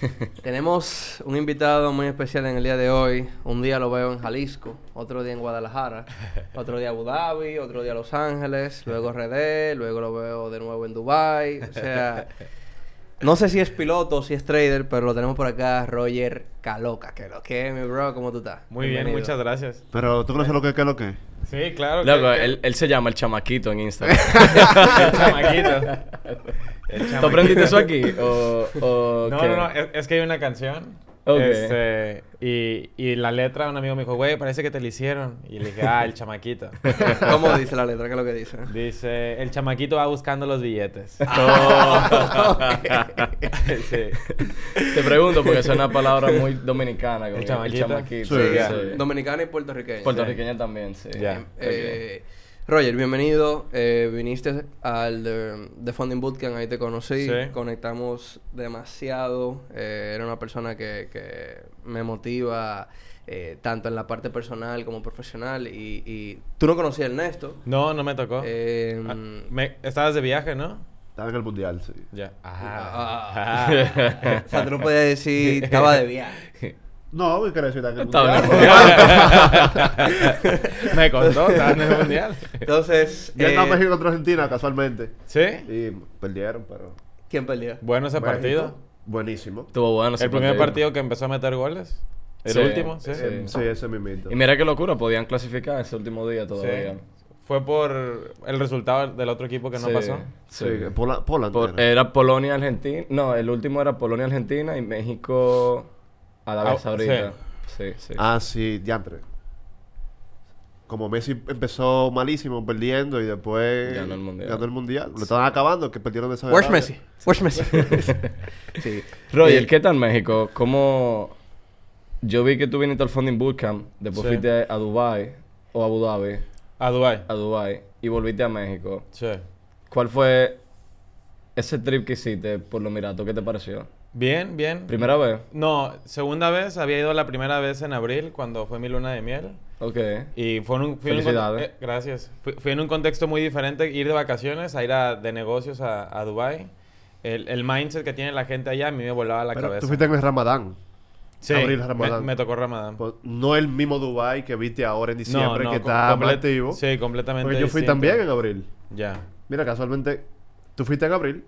Tenemos un invitado muy especial en el día de hoy. Un día lo veo en Jalisco, otro día en Guadalajara, otro día Abu Dhabi, otro día Los Ángeles, luego RD, luego lo veo de nuevo en Dubai. O sea, no sé si es piloto o si es trader, pero lo tenemos por acá, Roger Caloca. Que lo que, mi bro, ¿cómo tú estás? Muy bien, muchas gracias. Pero tú conoces lo que es lo que. Sí, claro. Loco, que- que- él, él se llama el chamaquito en Instagram. el chamaquito. El ¿Tú aprendiste eso aquí? ¿O, o No, qué? no, no. Es, es que hay una canción. Ok. Este, y, y la letra, un amigo me dijo, güey, parece que te la hicieron. Y le dije, ah, el chamaquito. ¿Cómo dice la letra? ¿Qué es lo que dice? Dice, el chamaquito va buscando los billetes. sí. Te pregunto porque es una palabra muy dominicana. como ¿El chamaquito? chamaquito, Sí. sí. Dominicana y puertorriqueña. Puertorriqueña también, sí. Ya. Eh, Roger, bienvenido. Eh, viniste al de, de Funding Bootcamp, ahí te conocí. Sí. Conectamos demasiado. Eh, era una persona que, que me motiva eh, tanto en la parte personal como profesional. Y, y tú no conocías a Ernesto. No, no me tocó. Eh, Ah, me- estabas de viaje, ¿no? Estaba en el mundial, sí. Ya. Ah. Ah. o sea, tú no podías decir, estaba de viaje. No, me quería decir el mundial. me contó, estaba en el mundial. Entonces, Yo estaba eh, en México contra Argentina, casualmente. ¿Sí? Y perdieron, pero. ¿quién perdió? Bueno ese México, partido. Buenísimo. Estuvo bueno ese El primer partido que empezó a meter goles. El Sí, último, sí. sí. Eh, Sí, ese mismito. Y mira qué locura, podían clasificar ese último día todavía. Sí. Fue por el resultado del otro equipo que no Sí, pasó. Sí, sí. Pola- Poland. Por- era. Polonia-Argentina. No, el último era Polonia-Argentina y México-Arabia Ah, Saudita. Sí, sí. Ah, sí, diantre. Como Messi empezó malísimo, perdiendo, y después Ganó el Mundial. ganó el mundial. Lo estaban acabando, que perdieron de esa Where's Messi? Where's Messi? sí. Roger, ¿qué tal México? ¿Cómo...? Yo vi que tú viniste al Funding Bootcamp, después Sí. fuiste a Dubai o a Abu Dhabi, A Dubai. a Dubai y volviste a México. Sí. ¿Cuál fue ese trip que hiciste por los Emiratos? ¿Qué te pareció? Bien, bien. ¿Primera vez? No, segunda vez. Había ido la primera vez en abril, cuando fue mi luna de miel. Ok. Y fue en un... fui en un con- Felicidades. eh, gracias. Fui, fui en un contexto muy diferente. Ir de vacaciones, a ir a- de negocios a, a Dubai. El, el mindset que tiene la gente allá a mí me volaba la Pero cabeza. tú fuiste en el Ramadán. Sí, abril, me, Ramadán. me tocó Ramadán. Pues, no el mismo Dubai que viste ahora en diciembre, no, que co- está activo. Sí, completamente Porque yo fui distinto. también en abril. Ya. Mira, casualmente, tú fuiste en abril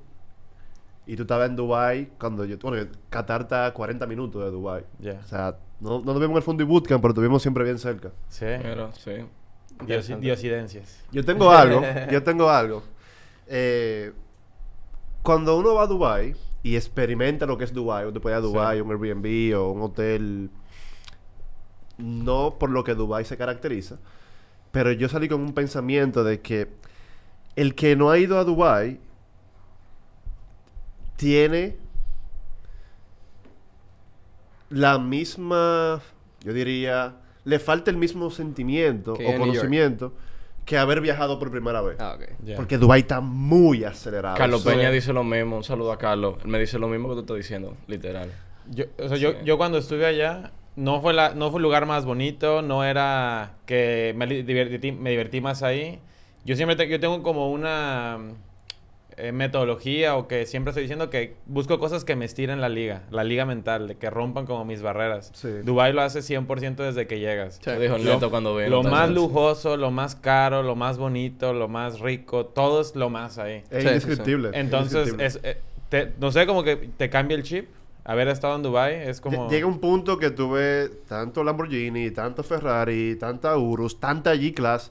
y tú estabas en Dubai cuando yo... Bueno, Qatar está a 40 minutos de Dubai. Ya. O sea, no, no nos vimos en el Fundi Bootcamp, pero estuvimos siempre bien cerca. Sí. Pero, sí. Interesante. diosidencias. Yo tengo algo, yo tengo algo. Eh, cuando uno va a Dubai y experimenta lo que es Dubai, uno puede ir a Dubai, un Airbnb o un hotel, no por lo que Dubai se caracteriza, pero yo salí con un pensamiento de que el que no ha ido a Dubai tiene la misma, yo diría, le falta el mismo sentimiento Que o conocimiento que haber viajado por primera vez. Ah. Porque Dubai está muy acelerado. Carlos Sí. Peña dice lo mismo. Un saludo a Carlos. Él me dice lo mismo que tú estás diciendo, literal. Yo, o sea, yo, yo cuando estuve allá, no fue, la, no fue el lugar más bonito, no era que me divertí, me divertí más ahí. Yo siempre te- yo tengo como una eh, metodología o que siempre estoy diciendo que busco cosas que me estiren la liga, la liga mental, de que rompan como mis barreras. Sí. Dubai lo hace 100% desde que llegas. Lo dijo el Lo- Neto cuando vino. Lo más lujoso, lo más caro, lo más bonito, lo más rico, todo es lo más ahí. Es Sí, sí, indescriptible. es Entonces, indescriptible. es, eh, te- no sé, como que te cambia el chip. Haber estado en Dubai es como... Lle- Llega un punto que tuve tanto Lamborghini, tanto Ferrari, tanta Urus, tanta G-Class,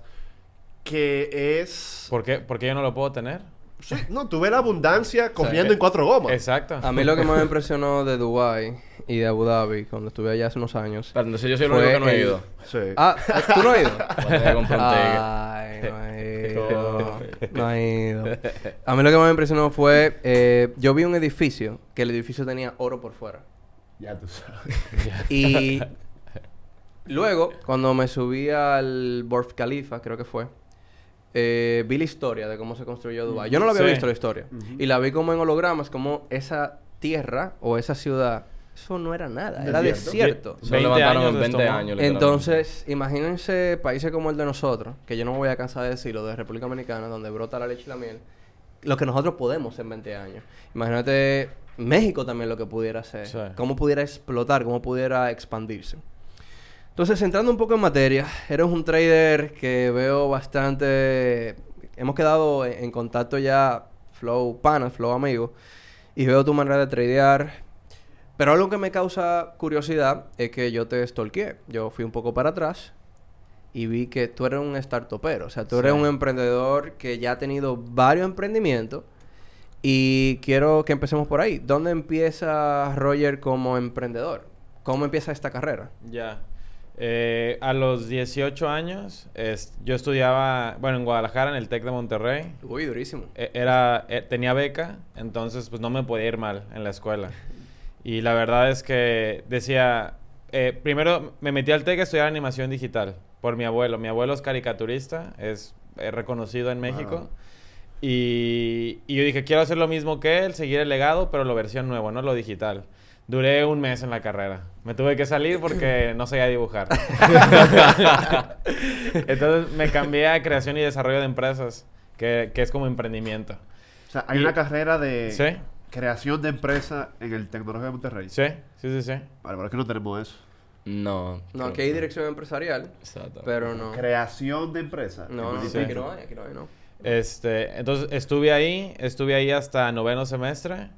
que es... ¿Por qué, ¿Por qué yo no lo puedo tener? Sí, no, tuve la abundancia corriendo eh, en cuatro gomas. Exacto. A mí lo que más me impresionó de Dubai y de Abu Dhabi, cuando estuve allá hace unos años. Entonces yo soy el único que no he el- ido. Sí. Ah, ¿tú no has ido? Ay, no he ido. No he ido. A mí lo que más me impresionó fue... eh, yo vi un edificio, que el edificio tenía oro por fuera. Ya tú sabes. Y luego, cuando me subí al Burj Khalifa, creo que fue, eh, vi la historia de cómo se construyó Dubái. Yo no lo había Sí. visto la historia. Y la vi como en hologramas, como esa tierra o esa ciudad, eso no era nada, era Desierto. desierto. Se 20 levantaron años en les 20 tomó. años. Entonces, imagínense países como el de nosotros, que yo no me voy a cansar de decirlo, de República Dominicana, donde brota la leche y la miel, lo que nosotros podemos en 20 años. Imagínate México también lo que pudiera hacer, Sí. cómo pudiera explotar, cómo pudiera expandirse. Entonces, entrando un poco en materia, eres un trader que veo bastante... Hemos quedado en, en contacto ya, Flow Pana, Flow Amigo, y veo tu manera de tradear. Pero algo que me causa curiosidad es que yo te stalkeé. Yo fui un poco para atrás y vi que tú eres un startupero. O sea, tú eres Sí. un emprendedor que ya ha tenido varios emprendimientos. Y quiero que empecemos por ahí. ¿Dónde empieza Roger como emprendedor? ¿Cómo empieza esta carrera? Ya. Eh, a los 18 años, es- yo estudiaba, bueno, en Guadalajara, en el TEC de Monterrey. Uy, durísimo. E- Era, eh, tenía beca, entonces pues no me podía ir mal en la escuela. Y la verdad es que decía, eh, primero me metí al TEC a estudiar animación digital por mi abuelo. Mi abuelo es caricaturista, es reconocido en México. Wow. Y, y yo dije, quiero hacer lo mismo que él, seguir el legado, pero lo versión nuevo, no lo digital. Duré un mes en la carrera. Me tuve que salir porque no sabía dibujar. Entonces me cambié a creación y desarrollo de empresas, que, que es como emprendimiento. O sea, hay Y- una carrera de Sí. creación de empresa en el Tecnológico de Monterrey. Sí, sí, sí, sí. Vale, pero es que no tenemos eso. No. No, aquí hay dirección empresarial, Exacto. pero no. Creación de empresa. No, no, Sí. aquí no hay, aquí no hay, no. Este, entonces estuve ahí, estuve ahí hasta noveno semestre,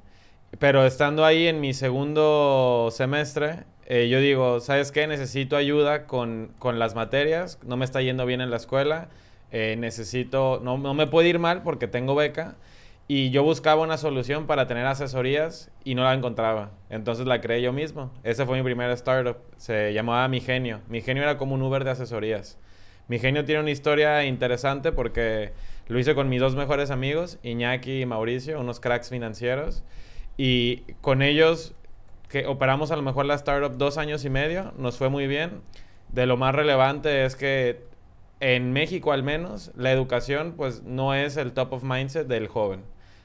pero estando ahí en mi segundo semestre, eh, yo digo, ¿sabes qué? Necesito ayuda con, con las materias, no me está yendo bien en la escuela, eh, necesito, no, no me puede ir mal porque tengo beca, y yo buscaba una solución para tener asesorías y no la encontraba. Entonces la creé yo mismo. Ese fue mi primer startup. Se llamaba Mi Genio. Mi Genio era como un Uber de asesorías. Mi Genio tiene una historia interesante porque lo hice con mis dos mejores amigos, Iñaki y Mauricio, unos cracks financieros. Y con ellos, que operamos a lo mejor la startup dos años y medio, nos fue muy bien. De lo más relevante es que en México al menos, la educación pues no es el top of mindset del joven.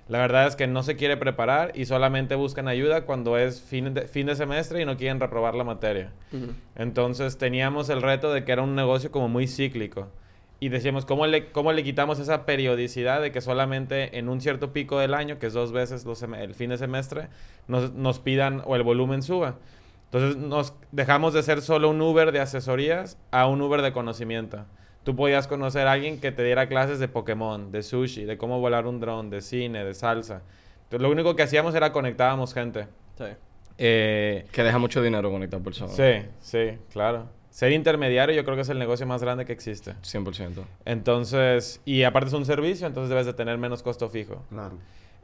La verdad es que no se quiere preparar y solamente buscan ayuda cuando es fin de, fin de semestre y no quieren reprobar la materia. Entonces teníamos el reto de que era un negocio como muy cíclico. Y decíamos, ¿cómo le, cómo le quitamos esa periodicidad de que solamente en un cierto pico del año, que es dos veces los el fin de semestre, nos, nos pidan o el volumen suba? Entonces nos dejamos de ser solo un Uber de asesorías a un Uber de conocimiento. Tú podías conocer a alguien que te diera clases de Pokémon, de sushi, de cómo volar un dron, de cine, de salsa. Entonces lo único que hacíamos era conectábamos gente. Sí. Eh, Que deja mucho dinero conectar personas. Sí, sí, claro. Ser intermediario yo creo que es el negocio más grande que existe. 100%. Entonces, y aparte es un servicio, entonces debes de tener menos costo fijo. Claro.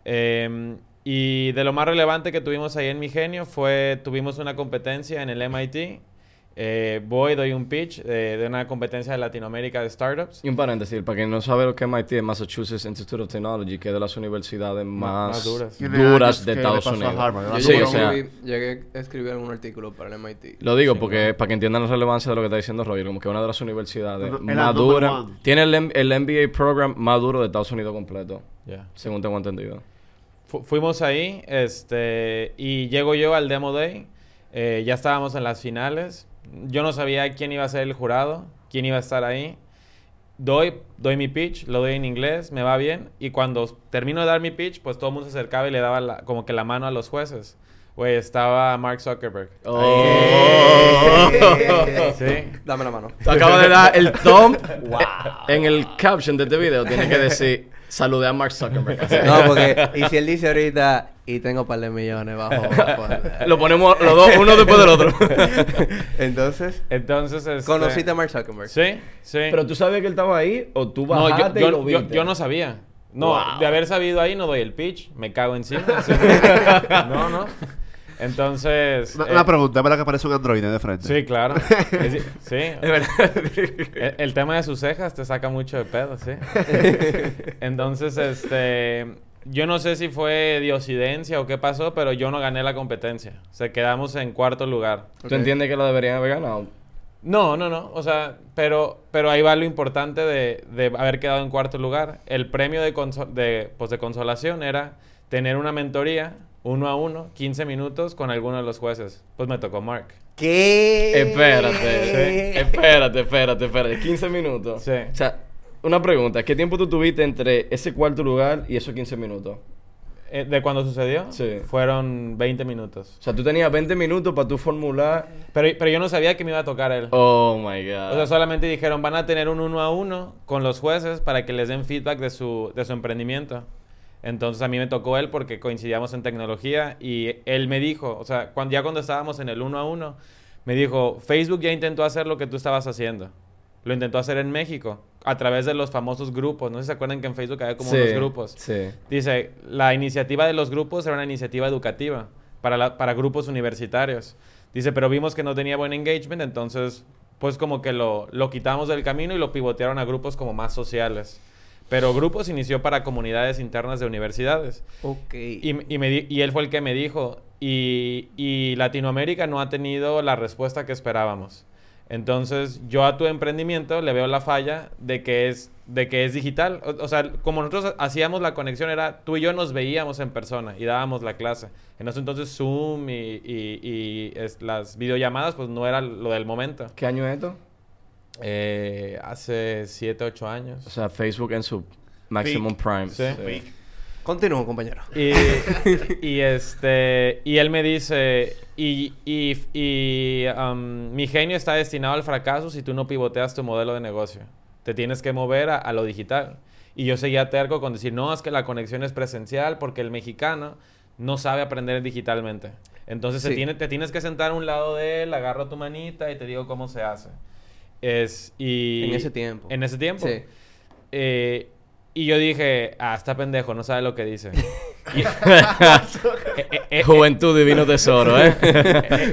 Eh, y de lo más relevante que tuvimos ahí en Mi Genio fue, tuvimos una competencia en el MIT. Eh, voy, doy un pitch eh, de una competencia de Latinoamérica de startups. Y un paréntesis, para quien no sabe lo que es MIT es Massachusetts Institute of Technology, que es de las universidades más, más duras. De Estados Unidos. Yo Sí, llegué, o sea, a escribir- llegué a escribir algún artículo para el MIT. Lo digo Sí, porque para que entiendan la relevancia de lo que está diciendo Roger, como que es una de las universidades era más duras. Tiene el, el MBA program más duro de Estados Unidos completo, según tengo entendido. Fu- fuimos ahí, este, y llego yo al Demo Day. eh, ya estábamos en las finales. Yo no sabía quién iba a ser el jurado, quién iba a estar ahí. Doy, doy mi pitch, lo doy en inglés, me va bien. Y cuando termino de dar mi pitch, pues todo el mundo se acercaba y le daba la- como que la mano a los jueces. Güey, estaba Mark Zuckerberg. Oh. Sí. Dame la mano. Acaba de dar el thumb. En el caption de este video tiene que decir saludé a Mark Zuckerberg. No, porque... Y si él dice ahorita... Y tengo un par de millones bajo... bajo- Lo ponemos los dos, uno después del otro. Entonces... Entonces, este- ¿Conociste a Mark Zuckerberg? Sí, sí. Pero tú sabías que él estaba ahí o tú No, yo, bajaste yo- y lo yo- viste. yo no sabía. No, Wow. de haber sabido ahí no doy el pitch, me cago encima. Sí. no, no. Entonces. Una, eh, una pregunta, ¿es verdad que aparece un androide de frente? Sí, claro. Es- sí. El, el tema de sus cejas te saca mucho de pedo, sí. Entonces, este. Yo no sé si fue diosidencia o qué pasó, pero yo no gané la competencia. O sea, quedamos en cuarto lugar. ¿Tú entiendes que lo deberían haber ganado? No, no, no. O sea, pero, pero ahí va lo importante de, de haber quedado en cuarto lugar. El premio de, conso- de, pues, de consolación era tener una mentoría uno a uno, 15 minutos con alguno de los jueces. Pues me tocó Mark. ¿Qué? Espérate, espérate, espérate, espérate. 15 minutos. Sí. O sea, una pregunta. ¿Qué tiempo tú tuviste entre ese cuarto lugar y esos 15 minutos? eh, de cuando sucedió, Sí. fueron 20 minutos. O sea, tú tenías 20 minutos para tu formular. Pero, pero yo no sabía que me iba a tocar él. Oh my god. O sea, solamente dijeron, van a tener un uno a uno con los jueces para que les den feedback de su, de su emprendimiento. Entonces a mí me tocó él porque coincidíamos en tecnología y él me dijo, o sea, cuando, ya cuando estábamos en el uno a uno, me dijo, Facebook ya intentó hacer lo que tú estabas haciendo. Lo intentó hacer en México a través de los famosos grupos. No sé si se acuerdan que en Facebook había como Sí, unos grupos. Sí. Dice, la iniciativa de los grupos era una iniciativa educativa para, la- para grupos universitarios. Dice, pero vimos que no tenía buen engagement, entonces pues como que lo, lo quitamos del camino y lo pivotearon a grupos como más sociales. Pero grupos inició para comunidades internas de universidades. Ok. Y, y me di- y él fue el que me dijo, y, y Latinoamérica no ha tenido la respuesta que esperábamos. Entonces, yo a tu emprendimiento le veo la falla de que es, de que es digital. O, o sea, como nosotros hacíamos la conexión, era tú y yo nos veíamos en persona y dábamos la clase. En ese entonces Zoom y, es- las videollamadas, pues no era lo del momento. ¿Qué año es esto? Eh, hace 7, 8 años. O sea, Facebook en su maximum prime. Sí. Continúo, compañero. Y, y este y él me dice y, y, y, um, mi genio está destinado al fracaso si tú no pivoteas tu modelo de negocio. Te tienes que mover a, a lo digital. Y yo seguía terco con decir, no, es que la conexión es presencial porque el mexicano no sabe aprender digitalmente. Entonces se Sí. tiene, te tienes que sentar a un lado de él, agarro tu manita y te digo cómo se hace. Es, y, En ese tiempo. En ese tiempo. Sí. Eh, y yo dije, ah, está pendejo, no sabe lo que dice. Y- Eh, Juventud divino tesoro, ¿eh? eh,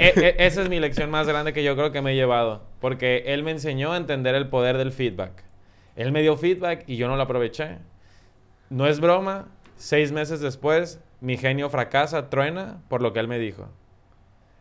eh, eh, esa es mi lección más grande que yo creo que me he llevado. Porque él me enseñó a entender el poder del feedback. Él me dio feedback y yo no lo aproveché. No es broma, seis meses después, mi genio fracasa, truena por lo que él me dijo.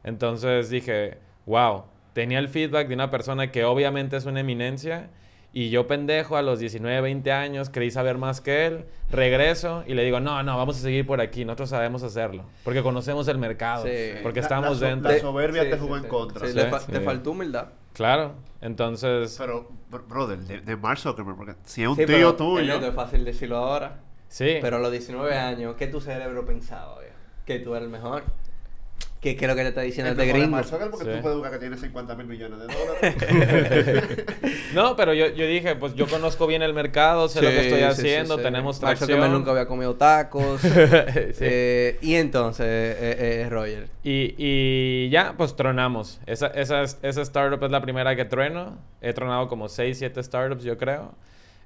Entonces dije, wow, tenía el feedback de una persona que obviamente es una eminencia. Y yo pendejo a los 19, 20 años, creí saber más que él, regreso y le digo, no, no, vamos a seguir por aquí, nosotros sabemos hacerlo, porque conocemos el mercado, Sí. porque La- estamos la dentro. la soberbia te jugó sí, en contra. sí, Sí. le fa- Sí. Te faltó humildad. Claro, entonces, Pero, br- brother, de, de Mark Zuckerberg, porque si es un Sí, tío tuyo. Es fácil decirlo ahora. sí. Pero a los 19 años, ¿qué tu cerebro pensaba? viejo? Que tú eres el mejor. ¿Qué, qué es lo que te está diciendo el este de gringo? Mark Zuckerberg, porque Sí. tú puedes buscar que tiene 50 mil millones de dólares. No, pero yo, yo dije, pues yo conozco bien el mercado, sé lo que Sí, estoy sí, haciendo, sí, sí. tenemos tracción. Zuckerberg nunca había comido tacos. Sí. Eh, y entonces, eh, eh, Roger. Y, y ya, pues tronamos. Esa, esa, esa startup es la primera que trueno. He tronado como 6, 7 startups, yo creo.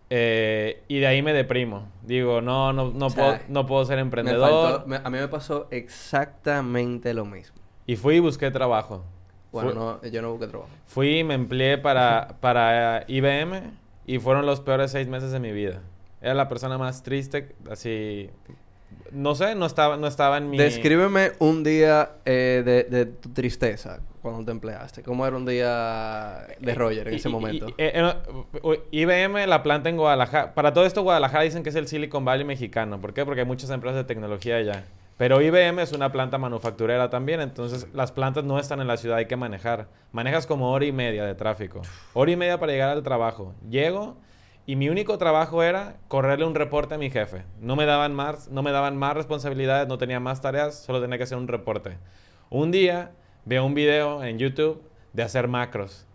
Eh, y de ahí me deprimo. Digo, no, no, no, O sea, puedo, no puedo ser Me emprendedor. faltó- me- a mí me pasó exactamente lo mismo. Y fui y busqué trabajo. Bueno, Fui- no, yo no busqué trabajo. Fui y me empleé para, para IBM y fueron los peores seis meses de mi vida. Era la persona más triste, así... No sé, no estaba, no estaba en mi... Descríbeme un día eh, de, de tu tristeza cuando te empleaste. ¿Cómo era un día de Roger en ese momento? u- IBM, la planta en Guadalajara. Para todo esto, Guadalajara dicen que es el Silicon Valley mexicano. ¿Por qué? Porque hay muchas empresas de tecnología allá. Pero IBM es una planta manufacturera también, entonces las plantas no están en la ciudad, hay que manejar. Manejas como hora y media de tráfico. Hora y media para llegar al trabajo. Llego y mi único trabajo era correrle un reporte a mi jefe. No me daban más, no me daban más responsabilidades, no tenía más tareas, solo tenía que hacer un reporte. Un día veo un video en YouTube de hacer macros.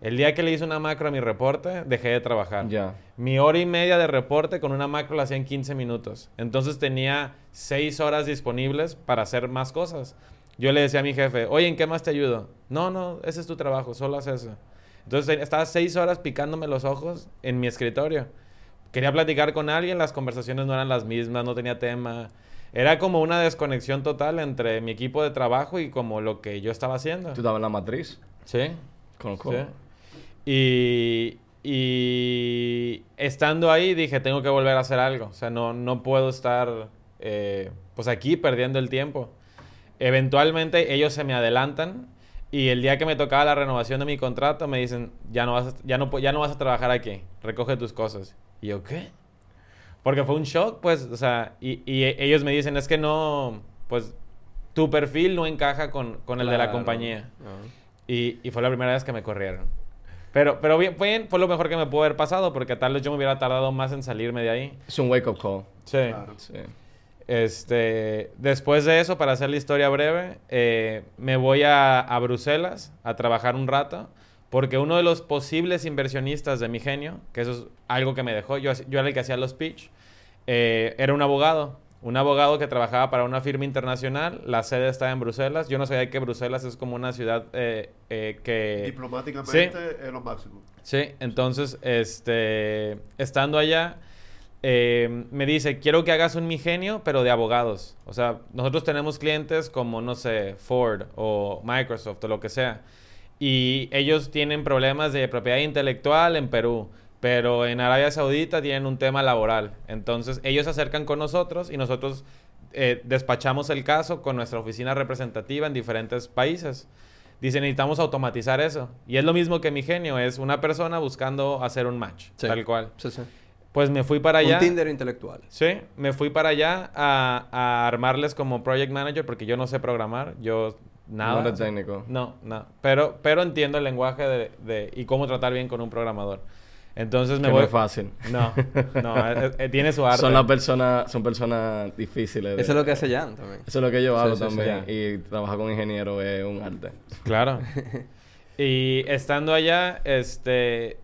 El día que le hice una macro a mi reporte, dejé de trabajar. Ya. Mi hora y media de reporte con una macro la hacía en 15 minutos. Entonces tenía 6 horas disponibles para hacer más cosas. Yo le decía a mi jefe, oye, ¿en qué más te ayudo? No, no, ese es tu trabajo, solo haz eso. Entonces te- estaba 6 horas picándome los ojos en mi escritorio. Quería platicar con alguien, las conversaciones no eran las mismas, no tenía tema. Era como una desconexión total entre mi equipo de trabajo y como lo que yo estaba haciendo. Tú estabas en la matriz. Sí. Conozco. Sí. Y, y estando ahí dije, tengo que volver a hacer algo. O sea, no, no puedo estar eh, pues aquí perdiendo el tiempo. Eventualmente ellos se me adelantan y el día que me tocaba la renovación de mi contrato me dicen, ya no vas a, ya no, ya no vas a trabajar aquí, recoge tus cosas. Y yo, ¿qué? Porque fue un shock, pues, o sea, y, y ellos me dicen, es que no, pues, tu perfil no encaja con, con el de la Claro. compañía. Ah. Y, y fue la primera vez que me corrieron. Pero, pero bien, fue, fue lo mejor que me pudo haber pasado porque tal vez yo me hubiera tardado más en salirme de ahí. Es un wake-up call. Sí. Claro. Sí. Este, después de eso, para hacer la historia breve, eh, me voy a, a Bruselas a trabajar un rato. Porque uno de los posibles inversionistas de mi genio, que eso es algo que me dejó, yo, yo era el que hacía los pitch, eh, era un abogado. Un abogado que trabajaba para una firma internacional. La sede está en Bruselas. Yo no sabía que Bruselas es como una ciudad eh, eh, que... Diplomáticamente es lo máximo. Sí, entonces, este, estando allá, me dice, quiero que hagas un mi genio, pero de abogados. O sea, nosotros tenemos clientes como, no sé, Ford o Microsoft o lo que sea y ellos tienen problemas de propiedad intelectual en Perú, pero en Arabia Saudita tienen un tema laboral. Entonces ellos se acercan con nosotros y nosotros eh, despachamos el caso con nuestra oficina representativa en diferentes países. Dicen, necesitamos automatizar eso. Y es lo mismo que mi genio, es una persona buscando hacer un match, tal cual. Sí, sí. Pues me fui para allá. Un Tinder intelectual. Sí, me fui para allá a, a, armarles como project manager porque yo no sé programar. Yo Nada. No técnico. No, no. Pero, pero entiendo el lenguaje de, de, y cómo tratar bien con un programador. Entonces me que voy... No es fácil. No, no, eh, eh, tiene su arte. Son las personas, son personas difíciles. Eso es lo que hace Jan también. Eso es lo que yo hago también. y trabajar con ingeniero es un arte. Claro. y estando allá, este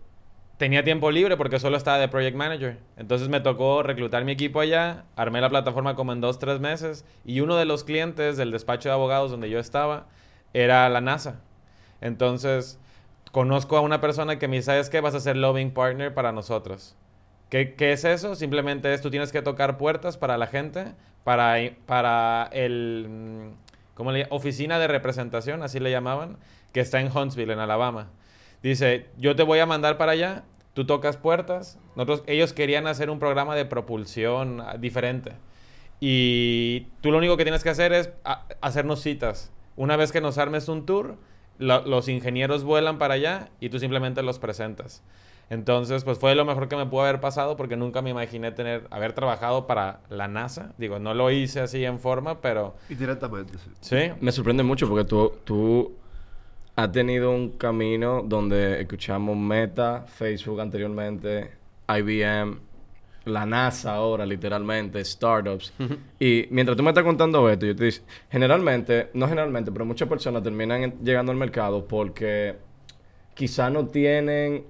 tenía tiempo libre porque solo estaba de project manager. Entonces me tocó reclutar mi equipo allá, armé la plataforma como en dos, tres meses y uno de los clientes del despacho de abogados donde yo estaba era la NASA. Entonces conozco a una persona que me dice, ¿sabes qué? Vas a ser lobbying partner para nosotros. ¿Qué, ¿Qué, es eso? Simplemente es, tú tienes que tocar puertas para la gente, para, para el, mm, ¿cómo le Oficina de representación, así le llamaban, que está en Huntsville, en Alabama. Dice, yo te voy a mandar para allá, tú tocas puertas. Nosotros, ellos querían hacer un programa de propulsión ah, diferente. Y tú lo único que tienes que hacer es hacernos citas. Una vez que nos armes un tour, los ingenieros vuelan para allá y tú simplemente los presentas. Entonces, pues fue lo mejor que me pudo haber pasado porque nunca me imaginé tener, haber trabajado para la NASA. Digo, no lo hice así en forma, pero... Indirectamente, sí. Sí. Me sorprende mucho porque tú, tú ha tenido un camino donde escuchamos Meta, Facebook anteriormente, IBM, la NASA ahora, literalmente, startups. y mientras tú me estás contando esto, yo te digo, generalmente, no generalmente, pero muchas personas terminan llegando al mercado porque quizá no tienen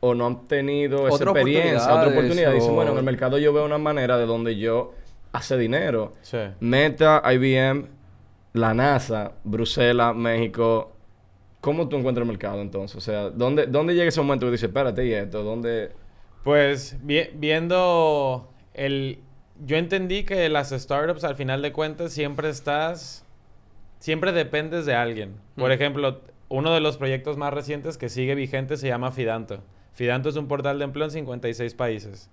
o no han tenido esa experiencia, otra oportunidad. Dicen, bueno, en el mercado yo veo una manera de donde yo hace dinero. Meta, IBM, la NASA, Bruselas, México, ¿Cómo tú encuentras el mercado entonces? O sea, ¿dónde, dónde llega ese momento que dices, espérate, ¿y esto? ¿Dónde...? Pues viendo el... Yo entendí que las startups, al final de cuentas, siempre estás... Siempre dependes de alguien. Por ejemplo, uno de los proyectos más recientes que sigue vigente se llama Fidanto. Fidanto es un portal de empleo en 56 países.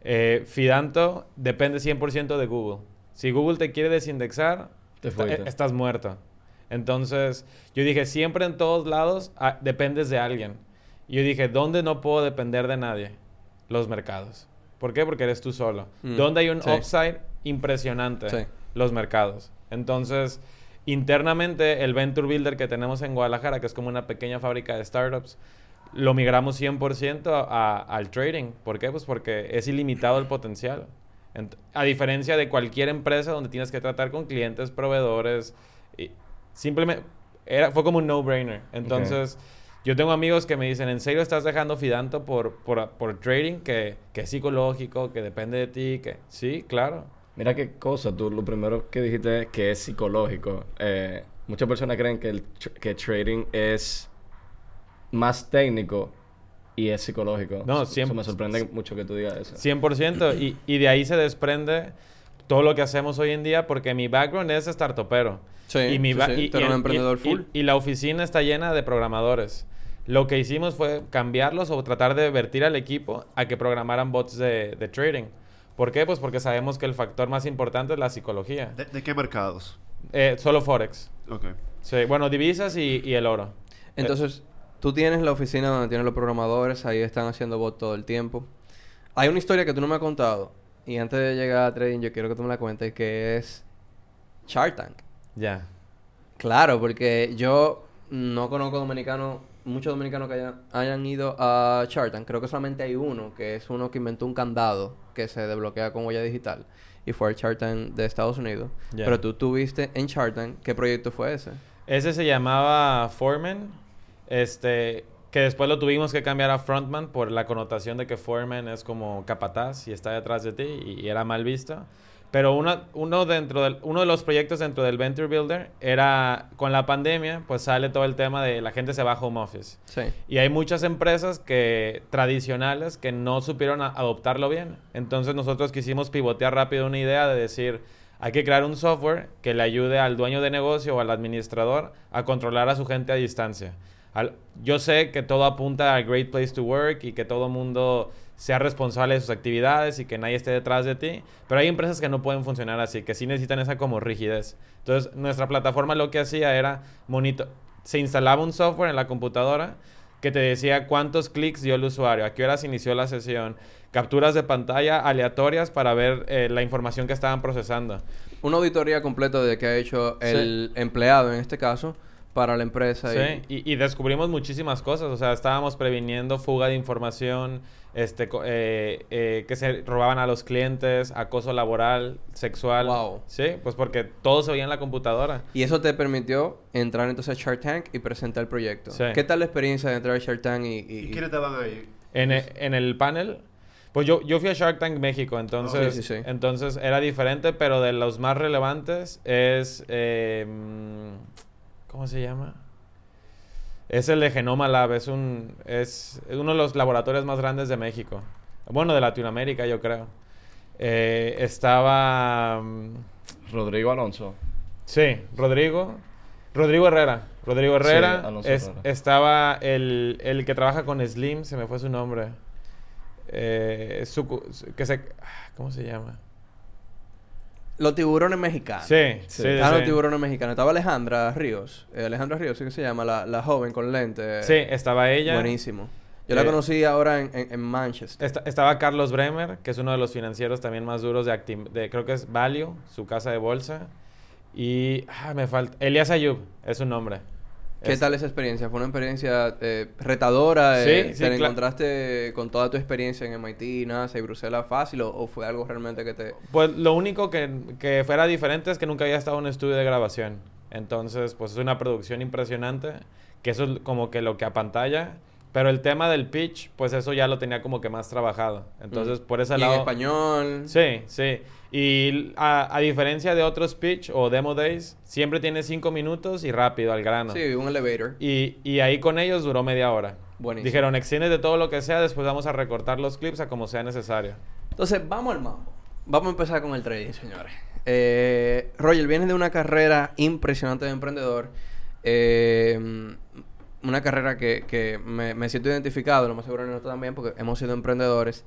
Eh, Fidanto depende 100% de Google. Si Google te quiere desindexar, estás muerto. Entonces, yo dije, siempre en todos lados ah, dependes de alguien. Y yo dije, ¿dónde no puedo depender de nadie? Los mercados. ¿Por qué? Porque eres tú solo. Mm, ¿Dónde hay un upside impresionante? Los mercados. Entonces, internamente, el Venture Builder que tenemos en Guadalajara, que es como una pequeña fábrica de startups, lo migramos 100% a, al trading. ¿Por qué? Pues porque es ilimitado el potencial. a diferencia de cualquier empresa donde tienes que tratar con clientes, proveedores, y simplemente era, fue como un no-brainer. Entonces, yo tengo amigos que me dicen, ¿en serio estás dejando Fidanto por, por, por trading que, que, es psicológico, que depende de ti? que Sí, claro. Mira qué cosa, tú lo primero que dijiste es que es psicológico. Eh, muchas personas creen que, el, que trading es más técnico y es psicológico. No, siempre. me sorprende mucho que tú digas eso. 100%. y, y de ahí se desprende todo lo que hacemos hoy en día porque mi background es startupero. Sí, y, mi y, un emprendedor full. Y, la oficina está llena de programadores. Lo que hicimos fue cambiarlos o tratar de vertir al equipo a que programaran bots de, trading. ¿Por qué? Pues porque sabemos que el factor más importante es la psicología. ¿De, qué mercados? Eh, solo Forex. Ok. Sí, bueno, divisas y, el oro. Entonces, tú tienes la oficina donde tienen los programadores, ahí están haciendo bots todo el tiempo. Hay una historia que tú no me has contado, y antes de llegar a trading, yo quiero que tú me la cuentes, que es Shark Tank. Ya. Claro, porque yo no conozco dominicanos muchos dominicanos que hayan, hayan ido a Shark Tank, creo que solamente hay uno, que es uno que inventó un candado que se desbloquea con huella digital. Y fue el Shark Tank de Estados Unidos. Ya. Pero tú tuviste en Shark Tank, ¿qué proyecto fue ese? Ese se llamaba Foreman, este, que después lo tuvimos que cambiar a Frontman por la connotación de que Foreman es como capataz y está detrás de ti y, y era mal visto. Pero uno, uno, dentro del, uno de los proyectos dentro del Venture Builder era, con la pandemia, pues sale todo el tema de la gente se va a home office. Sí. Y hay muchas empresas que tradicionales que no supieron adoptarlo bien. Entonces nosotros quisimos pivotear rápido una idea de decir, hay que crear un software que le ayude al dueño de negocio o al administrador a controlar a su gente a distancia. Al- yo sé que todo apunta a Great Place to Work y que todo mundo sea responsable de sus actividades y que nadie esté detrás de ti, pero hay empresas que no pueden funcionar así, que sí necesitan esa como rigidez. Entonces, nuestra plataforma lo que hacía era monito se instalaba un software en la computadora que te decía cuántos clics dio el usuario, a qué horas inició la sesión, capturas de pantalla aleatorias para ver eh, la información que estaban procesando. Una auditoría completa de que ha hecho el empleado, en este caso, para la empresa. Sí, y- y, y descubrimos muchísimas cosas. O sea, estábamos previniendo fuga de información, este, eh, eh, que se robaban a los clientes, acoso laboral, sexual. Wow. Sí, pues porque todo se veía en la computadora. Y eso te permitió entrar entonces a Shark Tank y presentar el proyecto. Sí. ¿Qué tal la experiencia de entrar a Shark Tank y... y- ¿Y quiénes estaban ahí? En, e- en el panel, pues yo, yo fui a Shark Tank México, entonces, Sí, sí, sí. entonces era diferente, pero de los más relevantes es, eh, ¿cómo se llama? Es el de Genoma Lab, es, un, es uno de los laboratorios más grandes de México. Bueno, de Latinoamérica, yo creo. Eh, estaba... mm, Rodrigo Alonso. Sí, Rodrigo. Rodrigo Herrera. Rodrigo Sí, Herrera. Alonso es- Herrera. Estaba el, el que trabaja con Slim, se me fue su nombre. Eh, su- su- que se, ah, ¿Cómo se llama? Los tiburones mexicanos. Sí, sí, sí. Estaban los tiburones mexicanos. Estaba Alejandra Ríos. Eh, Alejandra Ríos, ¿sí que se llama? La, la joven con lente. Sí, estaba ella. Buenísimo. Yo Eh, la conocí ahora en, en- en Manchester. Esta- estaba Carlos Bremer, que es uno de los financieros también más duros de, Actim- de creo que es Value, su casa de bolsa. Y ah, me falta. Elias Ayub es su nombre. ¿Qué Es- tal esa experiencia? ¿Fue una experiencia eh, retadora? Sí, eh, sí, ¿Te encontraste con toda tu experiencia en MIT, NASA y Bruselas fácil o, o fue algo realmente que te... Pues lo único que, que fuera diferente es que nunca había estado en un estudio de grabación. Entonces, pues es una producción impresionante, que eso es como que lo que apantalla. Pero el tema del pitch, pues eso ya lo tenía como que más trabajado. Entonces, Mm. por ese Y en lado... español. Sí, sí. Y a, a diferencia de otros pitch o demo days, siempre tiene cinco minutos y rápido, al grano. Sí, un elevator. Y, y ahí con ellos duró media hora. Buenísimo. Dijeron, extiende de todo lo que sea, después vamos a recortar los clips a como sea necesario. Entonces, vamos al mambo. Vamos a empezar con el trading, señores. Eh, Roger, vienes de una carrera impresionante de emprendedor. Eh, una carrera que, que me, me siento identificado, lo más seguro nosotros también, porque hemos sido emprendedores.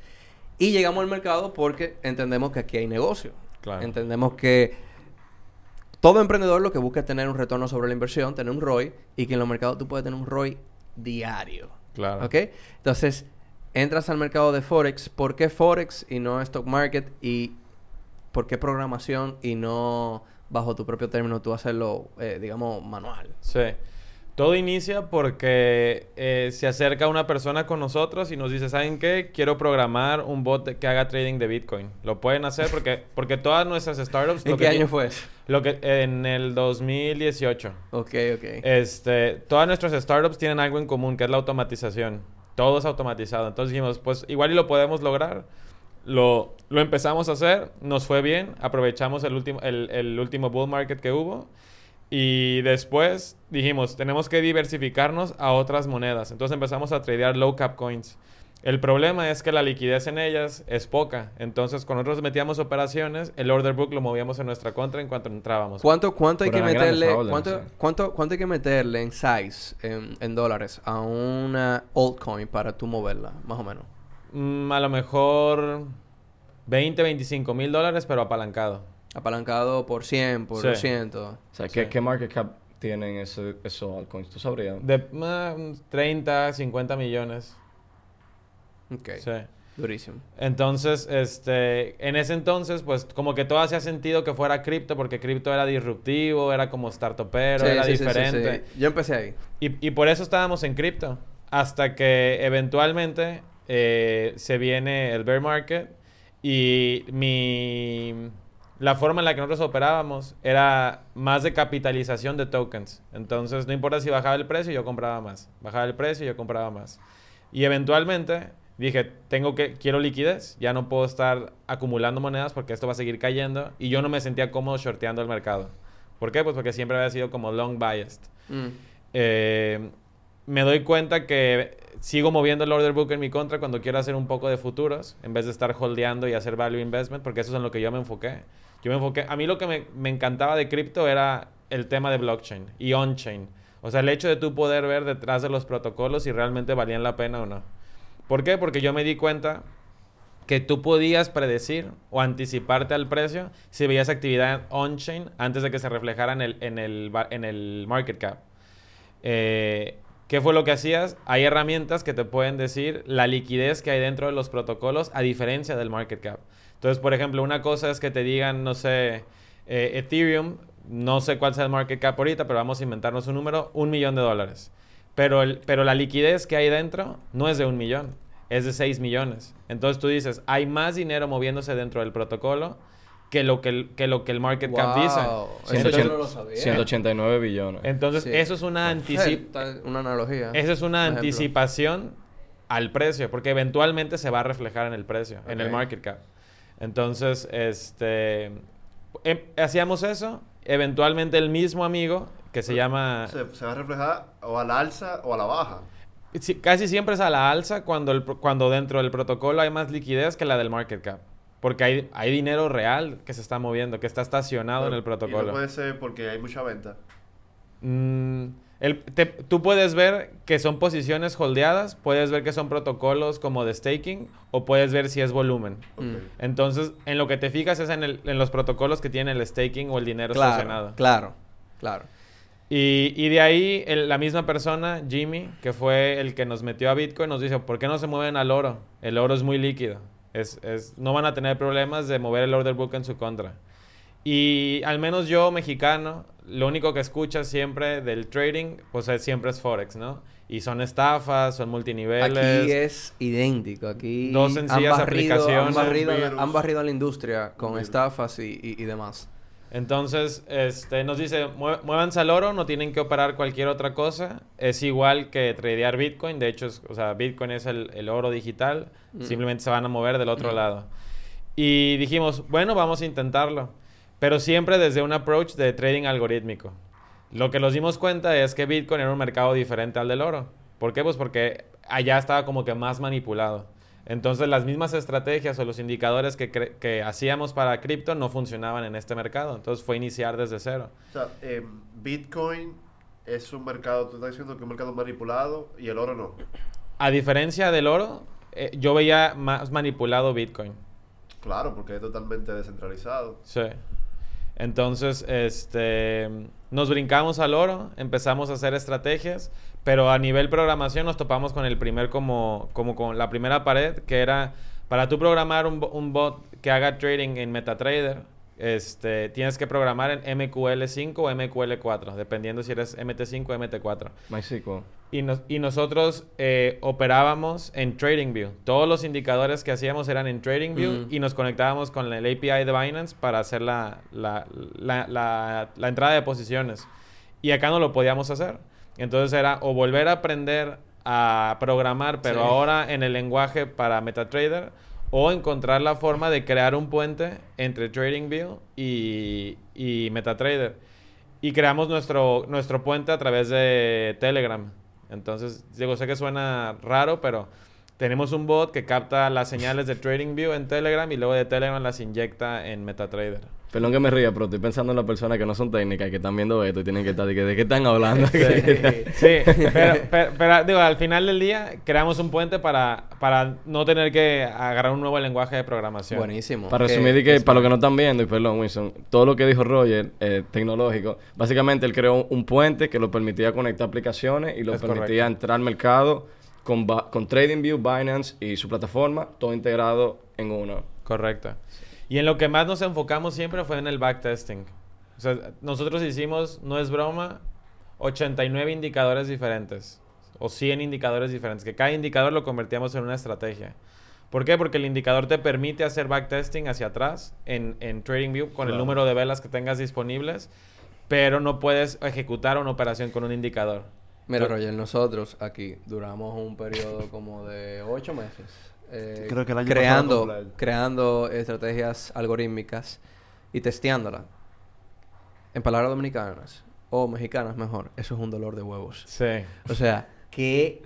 Y llegamos al mercado porque entendemos que aquí hay negocio. Claro. Entendemos que todo emprendedor lo que busca es tener un retorno sobre la inversión, tener un ROI, y que en los mercados tú puedes tener un ROI diario. Claro. ¿Ok? Entonces, entras al mercado de Forex. ¿Por qué Forex y no Stock Market? ¿Y por qué programación y no bajo tu propio término tú hacerlo, eh, digamos, manual? Sí. Todo inicia porque eh, se acerca una persona con nosotros y nos dice, ¿saben qué? Quiero programar un bot que haga trading de Bitcoin. Lo pueden hacer porque, porque todas nuestras startups... ¿En qué que año fue eso? Lo que, en el 2018. Ok, ok. Este, todas nuestras startups tienen algo en común, que es la automatización. Todo es automatizado. Entonces dijimos, pues igual y lo podemos lograr. Lo, lo empezamos a hacer, nos fue bien, aprovechamos el último, el, el último bull market que hubo. Y después dijimos, tenemos que diversificarnos a otras monedas. Entonces empezamos a tradear low cap coins. El problema es que la liquidez en ellas es poca. Entonces, cuando nosotros metíamos operaciones, el order book lo movíamos en nuestra contra en cuanto entrábamos. ¿Cuánto, cuánto hay que meterle, cuánto, cuánto, cuánto hay que meterle en size, en, en dólares, a una altcoin para tú moverla, más o menos? Mm, a lo mejor 20, 25 mil dólares, pero apalancado. Apalancado por 100, por Sí. 200. O sea, ¿qué, Sí. ¿qué market cap tienen ese, esos altcoins? ¿Tú sabrías? De ah, 30, 50 millones. Ok. Sí. Durísimo. Entonces, este, en ese entonces, pues como que todo hacía sentido que fuera cripto, porque cripto era disruptivo, era como startupero, Sí, era sí, sí, sí, diferente. sí. Yo empecé ahí. Y, y por eso estábamos en cripto. Hasta que eventualmente eh, se viene el bear market y mi... La forma en la que nosotros operábamos era más de capitalización de tokens. Entonces, no importa si bajaba el precio, yo compraba más. Bajaba el precio, yo compraba más. Y eventualmente dije, tengo que, quiero liquidez. Ya no puedo estar acumulando monedas porque esto va a seguir cayendo. Y yo no me sentía cómodo shorteando el mercado. ¿Por qué? Pues porque siempre había sido como long biased. Mm. Eh, me doy cuenta que sigo moviendo el order book en mi contra cuando quiero hacer un poco de futuros, en vez de estar holdeando y hacer value investment, porque eso es en lo que yo me enfoqué. Yo me enfoqué, a mí lo que me, me encantaba de cripto era el tema de blockchain y on-chain. O sea, el hecho de tú poder ver detrás de los protocolos si realmente valían la pena o no. ¿Por qué? Porque yo me di cuenta que tú podías predecir o anticiparte al precio si veías actividad on-chain antes de que se reflejara en el, en el, market cap. Eh, ¿Qué fue lo que hacías? Hay herramientas que te pueden decir la liquidez que hay dentro de los protocolos a diferencia del market cap. Entonces, por ejemplo, una cosa es que te digan, no sé, eh, Ethereum, no sé cuál sea el market cap ahorita, pero vamos a inventarnos un número, un millón de dólares. Pero, el, pero la liquidez que hay dentro no es de un millón, es de 6 millones. Entonces tú dices, hay más dinero moviéndose dentro del protocolo que lo que el, que lo que el market cap dice. Wow, eso yo 180 no lo sabía. 189 billones. Entonces, Sí. eso es una anticipación. Perfecto, Una analogía. Esa es una ejemplo. anticipación al precio, porque eventualmente se va a reflejar en el precio, en el market cap. Entonces, este, em- hacíamos eso. Eventualmente el mismo amigo que se llama, Se, se va a reflejar o a la alza o a la baja. sí, casi siempre es a la alza cuando, el, cuando dentro del protocolo hay más liquidez que la del market cap. Porque hay, hay dinero real que se está moviendo, que está estacionado en el Y protocolo. no puede ser porque hay mucha venta. Mm, el- te- tú puedes ver que son posiciones holdeadas, puedes ver que son protocolos como de staking o puedes ver si es volumen. Mm. Entonces, en lo que te fijas es en, el- en los protocolos que tienen el staking o el dinero Claro, estacionado. claro, claro. Y, y de ahí el- la misma persona, Jimmy, que fue el que nos metió a Bitcoin, nos dice, ¿por qué no se mueven al oro? El oro es muy líquido. Es, es- no van a tener problemas de mover el order book en su contra. Y al menos yo, mexicano, lo único que escuchas siempre del trading, pues es- siempre es Forex, ¿no? Y son estafas, son multiniveles. Aquí es idéntico. Aquí Dos sencillas han barrido, aplicaciones. Han barrido, han barrido a la industria con Virus. estafas y, y- y demás. Entonces, este, nos dice, "Mue- muévanse al oro, no tienen que operar cualquier otra cosa. Es igual que tradear Bitcoin. De hecho, es- o sea, Bitcoin es el, el oro digital. Mm. Simplemente se van a mover del otro lado. Y dijimos, bueno, vamos a intentarlo. Pero siempre desde un approach de trading algorítmico. Lo que nos dimos cuenta es que Bitcoin era un mercado diferente al del oro. ¿Por qué? Pues porque allá estaba como que más manipulado. Entonces las mismas estrategias o los indicadores que, que hacíamos para cripto no funcionaban en este mercado. Entonces fue iniciar desde cero. O sea, em, Bitcoin es un mercado, tú estás diciendo que es un mercado manipulado y el oro no. A diferencia del oro, eh, yo veía más manipulado Bitcoin. Claro, porque es totalmente descentralizado. Sí. Entonces, este, nos brincamos al oro, empezamos a hacer estrategias, pero a nivel programación nos topamos con el primer como, como con la primera pared, que era para tú programar un, un bot que haga trading en MetaTrader, este, tienes que programar en MQL5 o MQL4, dependiendo si eres MT5 o MT4. MySQL. Y, nos- y nosotros eh, operábamos en TradingView. Todos los indicadores que hacíamos eran en TradingView Ujú. y nos conectábamos con el API de Binance para hacer la, la, la- la- la entrada de posiciones. Y acá no lo podíamos hacer. Entonces era o volver a aprender a programar, pero Sí. ahora en el lenguaje para MetaTrader, o encontrar la forma de crear un puente entre TradingView y, MetaTrader. Y creamos nuestro, nuestro puente a través de Telegram. Entonces, digo, sé que suena raro, pero tenemos un bot que capta las señales de TradingView en Telegram y luego de Telegram las inyecta en MetaTrader. Perdón que me ría, pero estoy pensando en las personas que no son técnicas y que están viendo esto y tienen que estar de que de qué están hablando. Sí. Sí, pero, pero, pero, digo, al final del día creamos un puente para, para no tener que agarrar un nuevo lenguaje de programación. Buenísimo. Para resumir, y que para los que no están viendo, y perdón, Wilson, todo lo que dijo Roger, eh, tecnológico, básicamente él creó un puente que lo permitía conectar aplicaciones y lo Es permitía correcto. entrar al mercado con, ba- con TradingView, Binance y su plataforma, todo integrado en uno. Correcto. Y en lo que más nos enfocamos siempre fue en el backtesting. O sea, nosotros hicimos, no es broma, 89 indicadores diferentes. O 100 indicadores diferentes. Que cada indicador lo convertíamos en una estrategia. ¿Por qué? Porque el indicador te permite hacer backtesting hacia atrás en, en TradingView con el Claro. número de velas que tengas disponibles. Pero no puedes ejecutar una operación con un indicador. Mira, Roger, nosotros aquí duramos un periodo como de ocho meses. Eh, Creo que el año creando, creando estrategias algorítmicas y testeándolas. En palabras dominicanas o mexicanas mejor, eso es un dolor de huevos. Sí. O sea, qué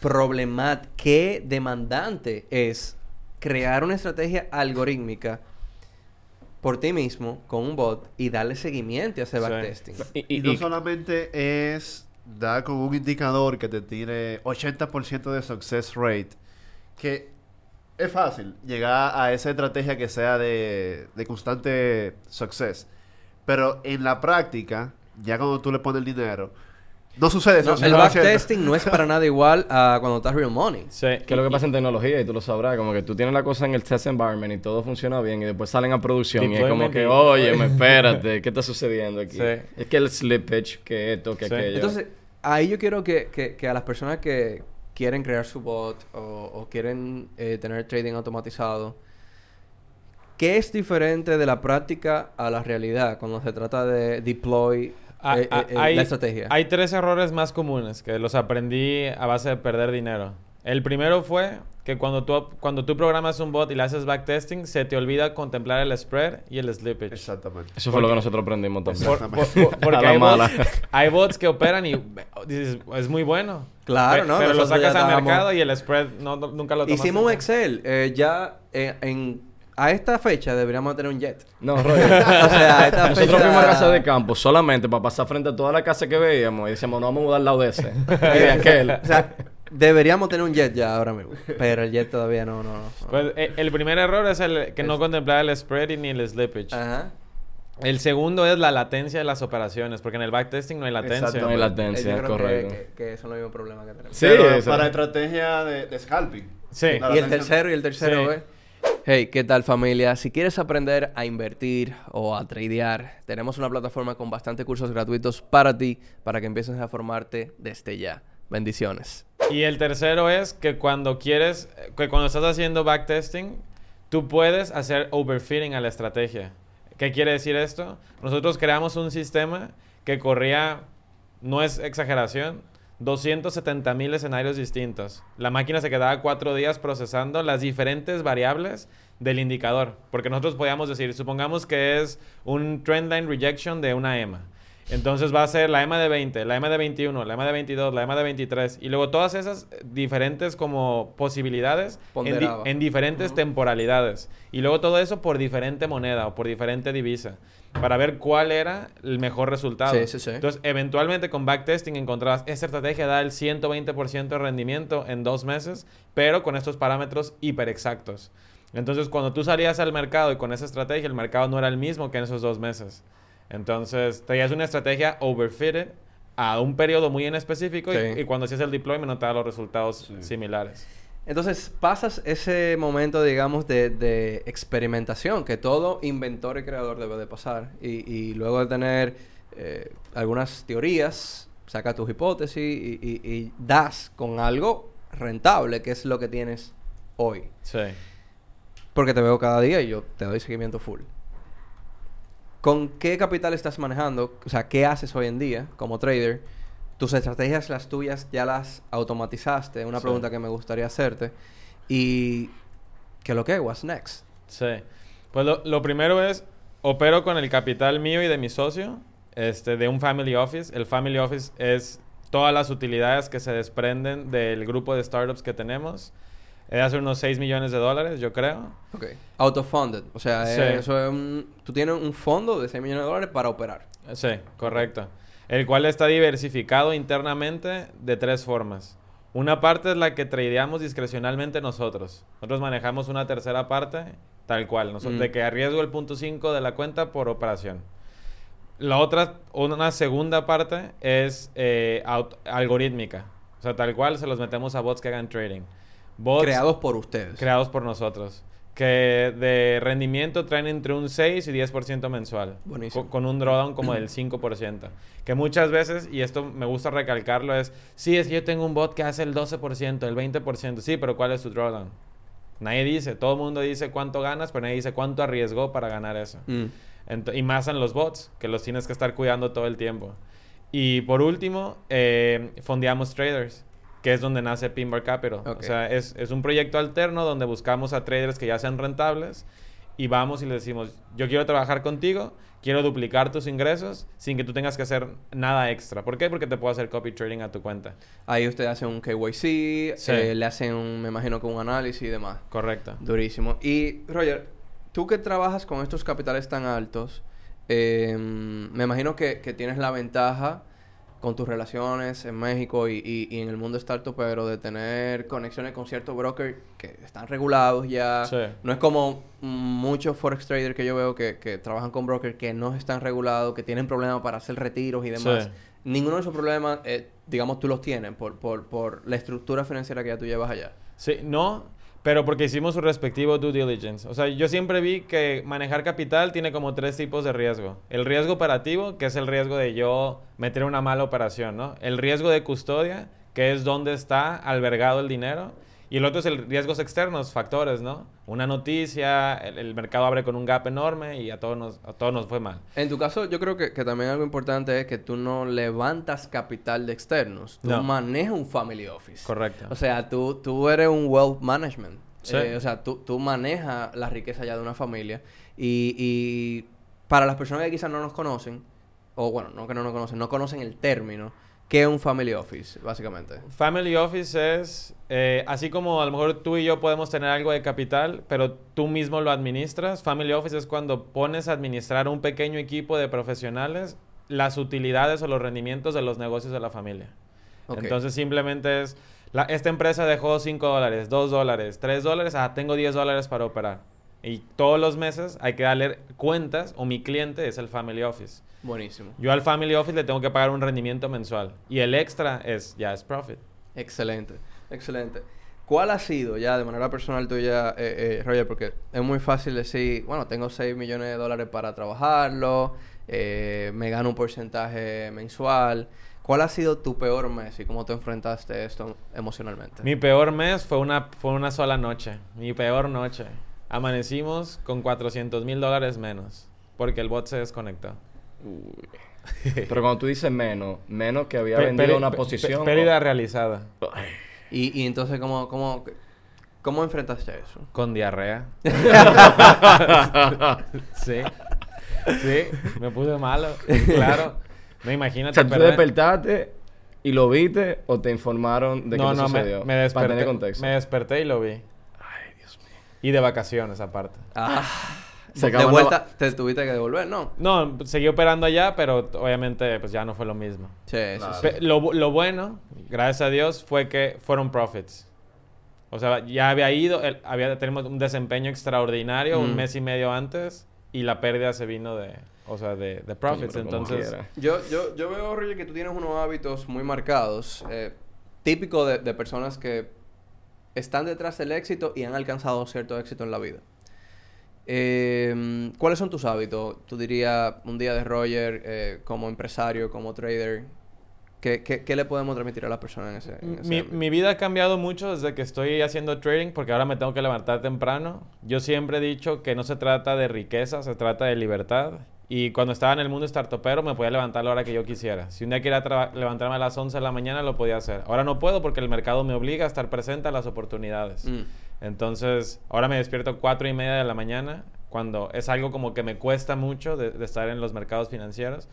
problemático, qué demandante es crear una estrategia algorítmica por ti mismo con un bot y darle seguimiento a ese Sí. backtesting. Y, Y, y- no y- solamente es dar con un indicador que te tiene 80% de success rate, que es fácil llegar a esa estrategia que sea de, de constante success. Pero en la práctica, ya cuando tú le pones el dinero, no sucede eso. No, el backtesting no es para nada igual a cuando estás real money. Sí. que es lo que pasa en tecnología y tú lo sabrás, como que tú tienes la cosa en el test environment y todo funciona bien y después salen a producción y es como que, oye, me espérate, ¿qué está sucediendo aquí? Sí. Es que el slippage, que esto, que Sí. aquello. Entonces, ahí yo quiero que, que- que a las personas que quieren crear su bot o, o quieren eh, tener trading automatizado, ¿qué es diferente de la práctica a la realidad cuando se trata de deploy Ah, eh, ah, eh, hay, la estrategia? hay tres errores más comunes que los aprendí a base de perder dinero. El primero fue que cuando tú, cuando tú programas un bot y le haces backtesting, se te olvida contemplar el spread y el slippage. Exactamente. Eso fue lo que nosotros aprendimos también. Por- por- por- porque hay mala. bots, hay bots que operan y dices, es muy bueno. Claro, ¿no? Pero lo Nosotros sacas al mercado y el spread no, no- nunca lo tomas. Hicimos un. Excel. eh, ya eh, en, a esta fecha deberíamos tener un jet. No, Roger. o sea, a esta Nosotros fecha... fuimos a casa de campo solamente para pasar frente a toda la casa que veíamos y decíamos, no vamos a mudar al lado de ese. y de aquel. O sea, deberíamos tener un jet ya ahora mismo. Pero el jet todavía no, no, no. Pues, eh, el primer error es el que no contemplar el spread y ni el slippage. Ajá. El segundo es la latencia de las operaciones, porque en el backtesting no hay latencia. Exacto. no hay latencia, yo creo correcto. Que, que, que son los mismos problemas que tenemos. Sí, Pero para estrategia de, de scalping. Sí. La Y el tercero y el tercero. Hey, ¿qué tal familia? Si quieres aprender a invertir o a tradear, tenemos una plataforma con bastantes cursos gratuitos para ti, para que empieces a formarte desde ya. Bendiciones. Y el tercero es que cuando quieres, que cuando estás haciendo backtesting, tú puedes hacer overfitting a la estrategia. ¿Qué quiere decir esto? Nosotros creamos un sistema que corría, no es exageración, 270 mil escenarios distintos. La máquina se quedaba cuatro días procesando las diferentes variables del indicador. Porque nosotros podíamos decir, supongamos que es un trendline rejection de una EMA. Entonces va a ser la EMA de 20, la EMA de 21, la EMA de 22, la EMA de 23. Y luego todas esas diferentes como posibilidades en, di- Ponderaba. en diferentes temporalidades. Y luego todo eso por diferente moneda o por diferente divisa. Para ver cuál era el mejor resultado. Sí, sí, sí. Entonces, eventualmente con backtesting encontrabas, esta estrategia da el 120% de rendimiento en dos meses, pero con estos parámetros hiper exactos. Entonces, cuando tú salías al mercado y con esa estrategia, el mercado no era el mismo que en esos dos meses. Entonces, tenías una estrategia overfitted a un periodo muy en específico y- Sí. y, cuando hacías el deployment no te da los resultados Sí. similares. Entonces pasas ese momento, digamos, de, de experimentación que todo inventor y creador debe de pasar. Y, y luego de tener eh, algunas teorías, saca tus hipótesis y, y- y das con algo rentable, que es lo que tienes hoy. Sí. Porque te veo cada día y yo te doy seguimiento full. ¿Con qué capital estás manejando? O sea, ¿qué haces hoy en día como trader? Tus estrategias, las tuyas, ya las automatizaste. Una Sí. pregunta que me gustaría hacerte. Y... ¿Qué es lo que? What's next? Sí. Pues lo, lo primero es, opero con el capital mío y de mi socio, este, de un family office. El family office es todas las utilidades que se desprenden del grupo de startups que tenemos. Es hace unos 6 millones de dólares, yo creo. Ok. Autofunded. O sea, Sí. eh, eso es un... Tú tienes un fondo de 6 millones de dólares para operar. Sí, correcto. El cual está diversificado internamente de tres formas. Una parte es la que tradeamos discrecionalmente nosotros. Nosotros manejamos una tercera parte tal cual, Mm. de que arriesgo el punto 5 de la cuenta por operación. La otra, una segunda parte es eh, algorítmica. O sea, tal cual se los metemos a bots que hagan trading. Bots Creados por ustedes. creados por nosotros. Que de rendimiento traen entre un 6 y 10% mensual. Buenísimo. Co- Con un drawdown como del 5%. Que muchas veces, y esto me gusta recalcarlo, es... Sí, es que yo tengo un bot que hace el 12%, el 20%. Sí, pero ¿cuál es tu drawdown? Nadie dice. Todo el mundo dice cuánto ganas, pero nadie dice cuánto arriesgó para ganar eso. Mm. Y más en los bots, que los tienes que estar cuidando todo el tiempo. Y por último, eh, fondeamos traders, que es donde nace Pinbar Capital. O sea, es, es un proyecto alterno donde buscamos a traders que ya sean rentables y vamos y les decimos, yo quiero trabajar contigo, quiero duplicar tus ingresos sin que tú tengas que hacer nada extra. ¿Por qué? Porque te puedo hacer copy trading a tu cuenta. Ahí ustedes hacen un KYC, Sí. eh, le hacen, un, me imagino que un análisis y demás. Correcto. Durísimo. Y, Roger, tú que trabajas con estos capitales tan altos, eh, me imagino que, que tienes la ventaja con tus relaciones en México y, y- y en el mundo startup, pero de tener conexiones con ciertos brokers que están regulados ya. Sí. No es como muchos forex traders que yo veo que, que trabajan con brokers que no están regulados, que tienen problemas para hacer retiros y demás. Sí. Ninguno de esos problemas, eh, digamos, tú los tienes por, por, por la estructura financiera que ya tú llevas allá. Sí, no, pero porque hicimos su respectivo due diligence. O sea, yo siempre vi que manejar capital tiene como tres tipos de riesgo. El riesgo operativo, que es el riesgo de yo meter una mala operación, ¿no? El riesgo de custodia, que es dónde está albergado el dinero. Y el otro es el riesgos externos, factores, ¿no? Una noticia, el, el mercado abre con un gap enorme y a todos nos, a todos nos fue mal. En tu caso, yo creo que, que también algo importante es que tú no levantas capital de externos. Tú No. manejas un family office. Correcto. O sea, tú, tú eres un wealth management. Sí. Eh, o sea, tú, tú manejas la riqueza ya de una familia. Y, y para las personas que quizás no nos conocen, o bueno, no que no nos conocen, no conocen el término, ¿qué es un family office, básicamente? Family Office es, eh, así como a lo mejor tú y yo podemos tener algo de capital, pero tú mismo lo administras. Family Office es cuando pones a administrar un pequeño equipo de profesionales las utilidades o los rendimientos de los negocios de la familia. Entonces simplemente es, la- esta empresa dejó 5 dólares, 2 dólares, 3 dólares, ah, tengo 10 dólares para operar. Y todos los meses hay que darle cuentas, o mi cliente es el Family Office. Buenísimo. Yo al Family Office le tengo que pagar un rendimiento mensual. Y el extra es, ya es profit. Excelente, excelente. ¿Cuál ha sido ya de manera personal tuya, eh, eh, Roger? Porque es muy fácil decir, bueno, tengo 6 millones de dólares para trabajarlo, eh, me gano un porcentaje mensual. ¿Cuál ha sido tu peor mes y cómo te enfrentaste a esto emocionalmente? Mi peor mes fue una, fue una sola noche. Mi peor noche. Amanecimos con 400 mil dólares menos. Porque el bot se desconectó. Pero cuando tú dices menos, menos que había vendido una posición. Pérdida realizada. Y, y entonces, ¿cómo, cómo, ¿cómo enfrentaste eso? Con diarrea. sí. Sí. Me puse malo. Claro. No O imagínate. sea, tú perder- despertaste y lo viste o te informaron de que no, eso no, me, sucedió. me Para desperté. tener contexto. Me desperté y lo vi. Y de vacaciones aparte. Ah, Se de vuelta te tuviste que devolver, ¿no? No, seguí operando allá, pero obviamente pues ya no fue lo mismo. Sí, Claro. sí, sí. Lo, lo bueno, gracias a Dios, fue que fueron profits. O sea, ya había ido, el- había tenemos un desempeño extraordinario un Mm. mes y medio antes y la pérdida se vino de, o sea, de, de profits. Entonces. Yo, yo, yo veo, Roger, que tú tienes unos hábitos muy marcados, eh, de personas que están detrás del éxito y han alcanzado cierto éxito en la vida. Eh, ¿Cuáles son tus hábitos? Tú dirías un día de Roger eh, como empresario, como trader. ¿Qué, qué, qué le podemos transmitir a las personas en ese, en ese mi, mi vida ha cambiado mucho desde que estoy haciendo trading porque ahora me tengo que levantar temprano. Yo siempre he dicho que no se trata de riqueza, se trata de libertad. Y cuando estaba en el mundo startupero me podía levantar a la hora que yo quisiera. Si un día quería levantarme a las 11 de la mañana lo podía hacer. Ahora no puedo porque el mercado me obliga a estar presente a las oportunidades. Mm. Entonces, ahora me despierto cuatro y media de la mañana, cuando es algo como que me cuesta mucho de, de estar en los mercados financieros.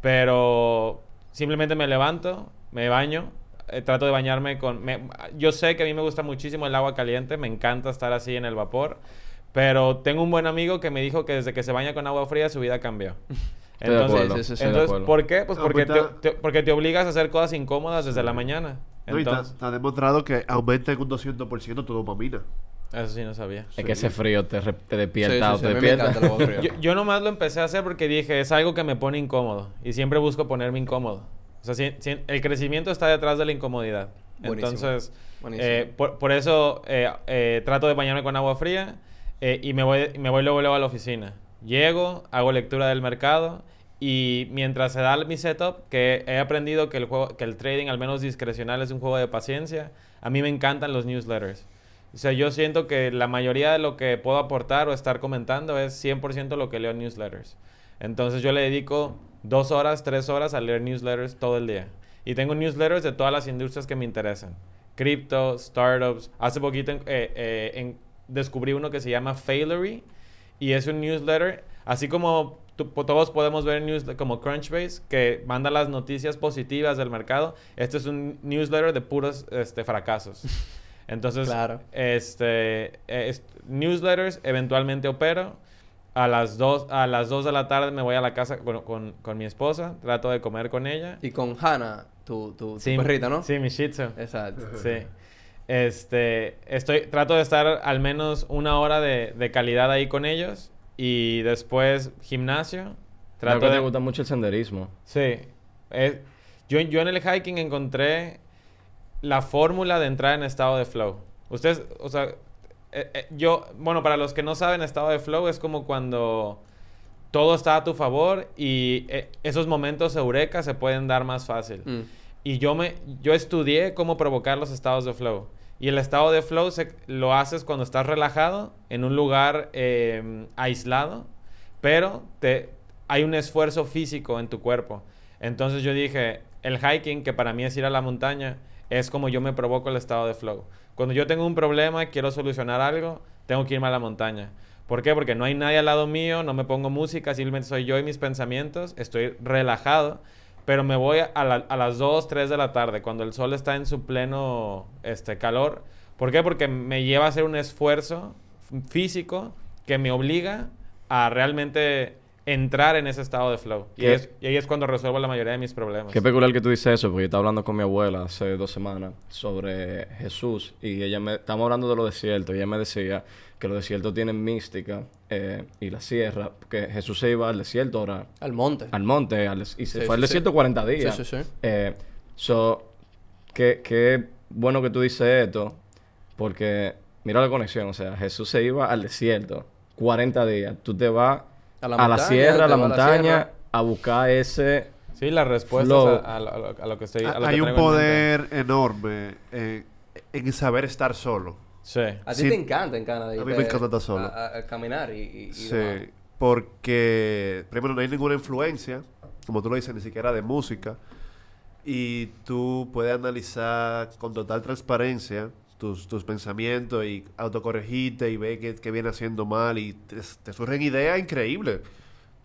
Pero simplemente me levanto, me baño, eh, trato de bañarme con... me- yo sé que a mí me gusta muchísimo el agua caliente, me encanta estar así en el vapor, pero tengo un buen amigo que me dijo que desde que se baña con agua fría su vida cambió. Acuerdo. sí, sí, sí, entonces. ¿por qué? Pues porque te, Aumenta- te- porque te obligas a hacer cosas incómodas desde la mañana. No, y Entonces, está demostrado que aumenta en un 200% tu dopamina. eso sí no sabía. Es que ese frío te, re- te despierta sí, o sí, te despierta. Yo, yo nomás lo empecé a hacer porque dije, es algo que me pone incómodo. Y siempre busco ponerme incómodo. O sea, si- si- el crecimiento está detrás de la incomodidad. Buenísimo. Entonces, Buenísimo. eh, por, por eso eh, eh, trato de bañarme con agua fría eh, y me voy, me voy luego, luego a la oficina. Llego, hago lectura del mercado y mientras se da mi setup, que he aprendido que el, juego, que el trading, al menos discrecional, es un juego de paciencia, a mí me encantan los newsletters. O sea, yo siento que la mayoría de lo que puedo aportar o estar comentando es 100% lo que leo en newsletters. Entonces yo le dedico dos horas, tres horas a leer newsletters todo el día. Y tengo newsletters de todas las industrias que me interesan. Cripto, startups. Hace poquito eh, eh, descubrí uno que se llama Failery. Y es un newsletter, así como todos podemos ver news como Crunchbase, que manda las noticias positivas del mercado. Este es un newsletter de puros este, fracasos. Entonces, Claro. este, est- newsletters, eventualmente opero. A las 2 a las dos de la tarde me voy a la casa con, con- con mi esposa, trato de comer con ella. Y con Hannah, tu, tu, tu Sí, perrita, ¿no? Sí, mi Shih Tzu. Exacto. Sí. Este, estoy, trato de estar al menos una hora de, de calidad ahí con ellos y después gimnasio. Creo Trato que de... te gusta mucho el senderismo. Sí. Eh, yo, yo en el hiking encontré la fórmula de entrar en estado de flow. Ustedes, o sea, eh, eh, yo, bueno, para los que no saben, estado de flow es como cuando todo está a tu favor y eh, esos momentos eureka se pueden dar más fácil. Mm. Y yo me yo estudié cómo provocar los estados de flow. Y el estado de flow se, lo haces cuando estás relajado en un lugar eh, aislado, pero te, hay un esfuerzo físico en tu cuerpo. Entonces yo dije, el hiking, que para mí es ir a la montaña, es como yo me provoco el estado de flow. Cuando yo tengo un problema, quiero solucionar algo, tengo que irme a la montaña. ¿Por qué? Porque no hay nadie al lado mío, no me pongo música, simplemente soy yo y mis pensamientos, estoy relajado, pero me voy a, la- a las 2, 3 de la tarde, cuando el sol está en su pleno este, calor. ¿Por qué? Porque me lleva a hacer un esfuerzo físico que me obliga a realmente entrar en ese estado de flow. Y, ¿Qué? es- y ahí es cuando resuelvo la mayoría de mis problemas. Qué peculiar que tú dices eso, porque yo estaba hablando con mi abuela hace dos semanas sobre Jesús y ella me... Estamos hablando de los desiertos y ella me decía que los desiertos tienen mística eh, y la sierra, porque Jesús se iba al desierto ahora, Al monte. al monte al y se Sí, fue al sí, desierto sí. 40 días. Sí, sí, sí. Eh, so, qué, qué bueno que tú dices esto, porque mira la conexión, o sea, Jesús se iba al desierto 40 días, tú te vas A a la la, montaña, sierra, a la a la montaña, sierra. a buscar ese... Sí, las respuestas Flow. a, a lo- a lo, a lo que estoy... a lo Hay que un en poder enorme en, en saber estar solo. Sí. A ti Sí. te encanta en Canadá. A mí me encanta estar solo. A, a- a caminar y, y, y Sí, demás. porque primero no hay ninguna influencia, como tú lo dices, ni siquiera de música. Y tú puedes analizar con total transparencia tus, tus pensamientos y autocorregirte y ver qué, qué viene haciendo mal y te, te surgen ideas increíbles.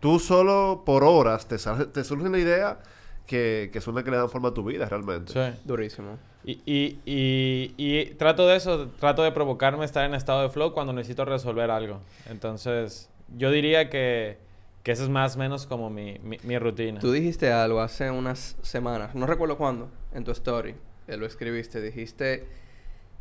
Tú solo por horas te, sal- te surgen la idea que, que son las que le dan forma a tu vida realmente. Sí. Durísimo. Y, y, y, y trato de eso, trato de provocarme estar en estado de flow cuando necesito resolver algo. Entonces, yo diría que, que eso es más o menos como mi, mi, mi rutina. Tú dijiste algo hace unas semanas, no recuerdo cuándo, en tu story, eh, lo escribiste, dijiste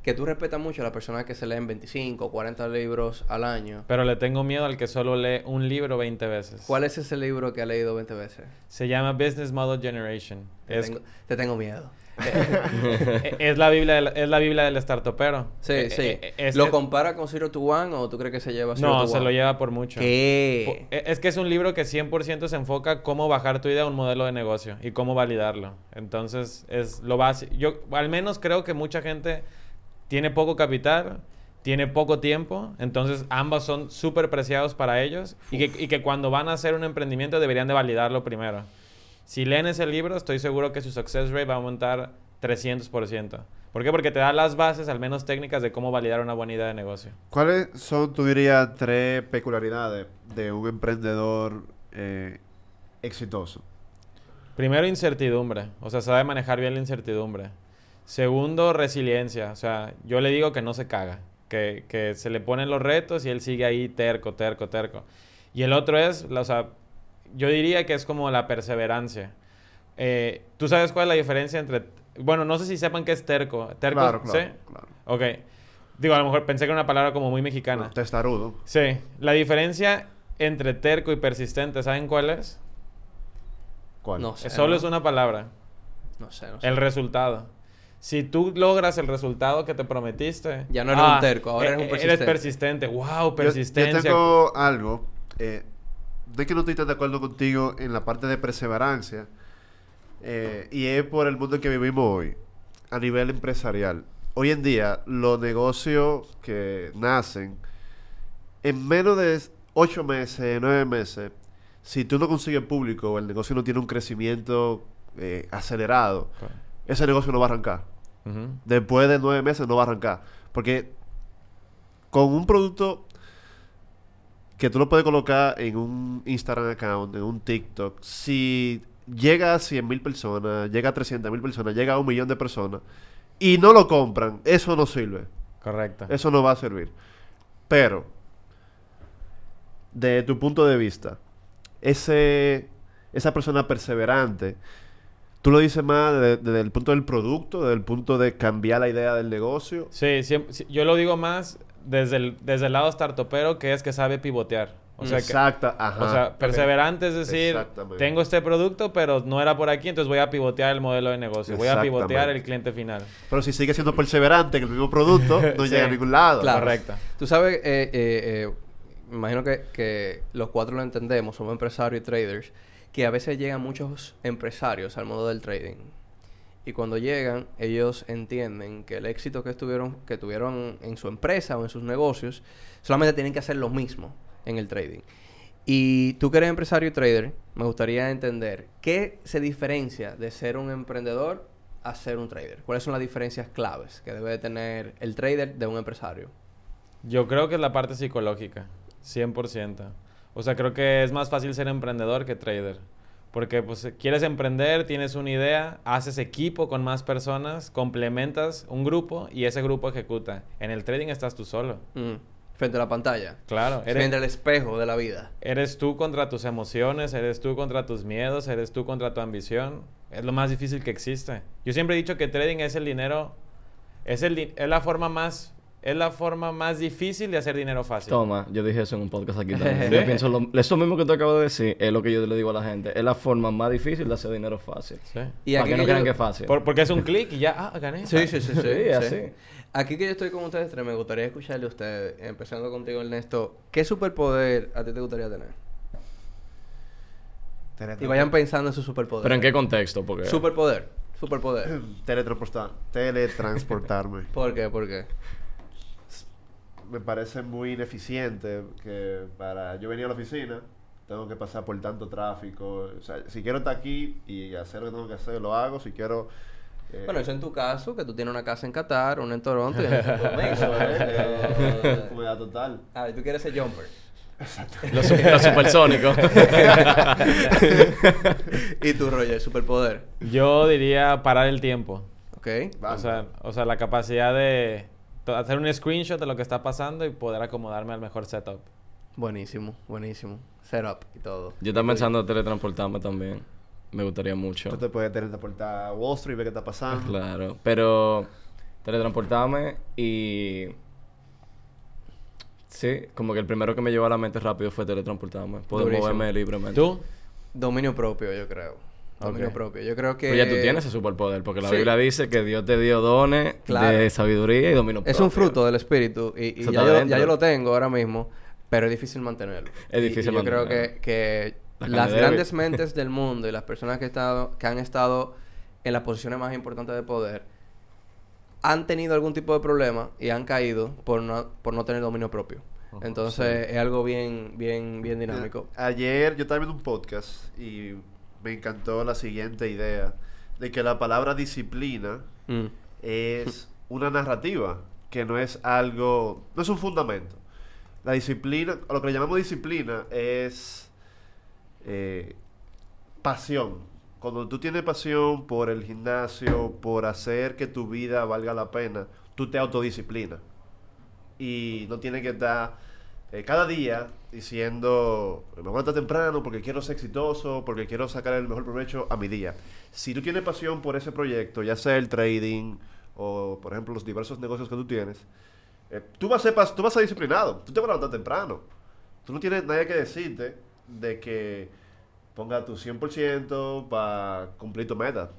que tú respetas mucho a las personas que se leen 25 o 40 libros al año. Pero le tengo miedo al que solo lee un libro 20 veces. ¿Cuál es ese libro que ha leído 20 veces? Se llama Business Model Generation. Te, Es, tengo, te tengo miedo. eh, es la Biblia del, es la Biblia del startupero. Sí, Eh, sí. eh, es- ¿Lo es- compara con Zero to One o tú crees que se lleva Zero No, to se One? lo lleva por mucho. ¿Qué? E- Es que es un libro que 100% se enfoca cómo bajar tu idea a un modelo de negocio y cómo validarlo. Entonces, es lo básico. Yo al menos creo que mucha gente tiene poco capital, tiene poco tiempo, entonces ambas son súper preciados para ellos y que, y que cuando van a hacer un emprendimiento deberían de validarlo primero. Si leen ese libro, estoy seguro que su success rate va a aumentar 300%. ¿Por qué? Porque te da las bases, al menos técnicas, de cómo validar una buena idea de negocio. ¿Cuáles son, tú dirías, tres peculiaridades de un emprendedor eh, exitoso? Primero, incertidumbre. O sea, sabe manejar bien la incertidumbre. Segundo, resiliencia. O sea, yo le digo que no se caga. Que, que se le ponen los retos y él sigue ahí terco, terco, terco. Y el otro es, la- o sea, yo diría que es como la perseverancia. Eh, ¿Tú sabes cuál es la diferencia entre... Bueno, no sé si sepan qué es terco. ¿Terco? Claro, claro, ¿Sí? claro. Ok. Digo, a lo mejor pensé que era una palabra como muy mexicana. No, testarudo. Sí. La diferencia entre terco y persistente, ¿saben cuál es? ¿Cuál? No sé. Solo ¿no? es una palabra. No sé, no sé. El resultado. Si tú logras el resultado que te prometiste... Ya no eres un terco, ahora eres un eh, persistente. Eres persistente. ¡Wow! Yo- Persistencia. Yo, tengo algo. Eh, de que no estoy tan de acuerdo contigo en la parte de perseverancia. eh, y es por el mundo en que vivimos hoy. A nivel empresarial. Hoy en día, los negocios que nacen, en menos de ocho meses, nueve meses, si tú no consigues público o el negocio no tiene un crecimiento eh, acelerado. Ese negocio no va a arrancar. Después de nueve meses no va a arrancar. Porque con un producto que tú lo puedes colocar en un Instagram account, en un TikTok, si llega a 100 mil personas, llega a 300 mil personas, llega a un millón de personas y no lo compran, eso no sirve. Correcto. Eso no va a servir. Pero, de tu punto de vista, ese, esa persona perseverante, tú lo dices más de- desde el punto del producto, desde el punto de cambiar la idea del negocio. Sí, siempre- yo lo digo más desde el, desde el lado startupero, que es que sabe pivotear. O sea, que, Exacta, ajá. o sea perseverante es decir, tengo este producto, pero no era por aquí, entonces voy a pivotear el modelo de negocio. Voy a pivotear el cliente final. Pero si sigue siendo perseverante en el mismo producto, no Sí. llega a ningún lado. Claro. Correcto. Tú sabes, eh, eh, eh, me imagino que, que los cuatro lo entendemos, somos empresarios y traders, que a veces llegan muchos empresarios al mundo del trading. Y cuando llegan, ellos entienden que el éxito que, que tuvieron en su empresa o en sus negocios, solamente tienen que hacer lo mismo en el trading. Y tú que eres empresario y trader, me gustaría entender qué se diferencia de ser un emprendedor a ser un trader. ¿Cuáles son las diferencias claves que debe de tener el trader de un empresario? Yo creo que es la parte psicológica, 100%. O sea, creo que es más fácil ser emprendedor que trader. Porque pues quieres emprender, tienes una idea, haces equipo con más personas, complementas un grupo y ese grupo ejecuta. En el trading estás tú solo. Mm, Frente a la pantalla. Claro, Frente eres, al espejo de la vida. eres tú contra tus emociones, eres tú contra tus miedos, eres tú contra tu ambición. Es lo más difícil que existe. Yo siempre he dicho que trading es el dinero, es, el, es la forma más, es la forma más difícil de hacer dinero fácil. Toma, yo dije eso en un podcast aquí también. ¿Sí? Yo pienso lo- eso mismo que tú acabas de decir, es lo que yo le digo a la gente. Es la forma más difícil de hacer dinero fácil. Sí. Y Para aquí que no crean yo- que es fácil. Por- porque es un clic y ya, ah, gané. Sí, sí, sí, sí. Sí, sí. así. Aquí que yo estoy con ustedes tres, me gustaría escucharle a ustedes, empezando contigo, Ernesto. ¿Qué superpoder a ti te gustaría tener? Y vayan pensando en su superpoder. Pero en qué contexto, porque Superpoder. Superpoder. Teletransportar, teletransportarme. ¿Por qué? ¿Por qué? Me parece muy ineficiente que para yo venir a la oficina tengo que pasar por tanto tráfico. O sea, si quiero estar aquí y hacer lo que tengo que hacer, lo hago. Si quiero... eh, Bueno, eso en tu caso, que tú tienes una casa en Qatar, una en Toronto y una en Domingo, eso es, ¿eh? eh, comodidad total. A ver, tú quieres ser jumper. los, su- los supersónicos. y tú, Roger, superpoder. Yo diría parar el tiempo. ¿Ok? Vale. O sea, o sea, la capacidad de to- hacer un screenshot de lo que está pasando y poder acomodarme al mejor setup. Buenísimo, buenísimo. Setup y todo. Yo estaba pensando en teletransportarme también. Me gustaría mucho. Tú te puedes teletransportar a Wall Street y ver qué está pasando. Claro. Pero teletransportarme y... Sí, como que el primero que me llevó a la mente rápido fue teletransportarme. Poder Durísimo. moverme libremente. ¿Tú? Dominio propio, yo creo. Dominio propio. Yo creo que... Pero ya tú tienes ese superpoder, porque la Sí. Biblia dice que Dios te dio dones Claro. de sabiduría y dominio Es un propio. fruto del espíritu y, ya, yo, dentro. ya yo lo tengo ahora mismo, pero es difícil mantenerlo. Es Y- y difícil yo creo que, que La las grandes mentes del mundo y las personas que, estado, que han estado en las posiciones más importantes de poder han tenido algún tipo de problema y han caído por no, por no tener dominio propio. Entonces es algo bien, bien, bien dinámico. Ayer yo estaba viendo un podcast y me encantó la siguiente idea de que la palabra disciplina Mm. es una narrativa, que no es algo, no es un fundamento. La disciplina, o lo que le llamamos disciplina, es eh, pasión. Cuando tú tienes pasión por el gimnasio, por hacer que tu vida valga la pena, tú te autodisciplinas. Y no tienes que estar eh, cada día diciendo, me levantar temprano porque quiero ser exitoso, porque quiero sacar el mejor provecho a mi día. Si tú tienes pasión por ese proyecto, ya sea el trading o, por ejemplo, los diversos negocios que tú tienes, eh, tú, vas a ser, tú vas a ser disciplinado, tú te vas a levantar temprano. Tú no tienes nadie que decirte de que ponga tu 100% para cumplir tu meta.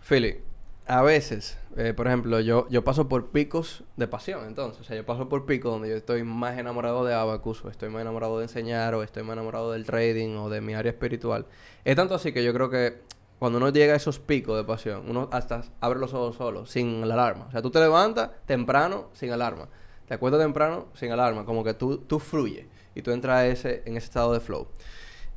Philly, a veces, eh, por ejemplo, yo, yo paso por picos de pasión, entonces. O sea, yo paso por picos donde yo estoy más enamorado de Abacus, o estoy más enamorado de enseñar, o estoy más enamorado del trading, o de mi área espiritual. Es tanto así que yo creo que cuando uno llega a esos picos de pasión, uno hasta abre los ojos solo, sin la alarma. O sea, tú te levantas temprano, sin alarma. Te acuestas temprano, sin alarma. Como que tú, tú fluyes y tú entras ese, en ese estado de flow.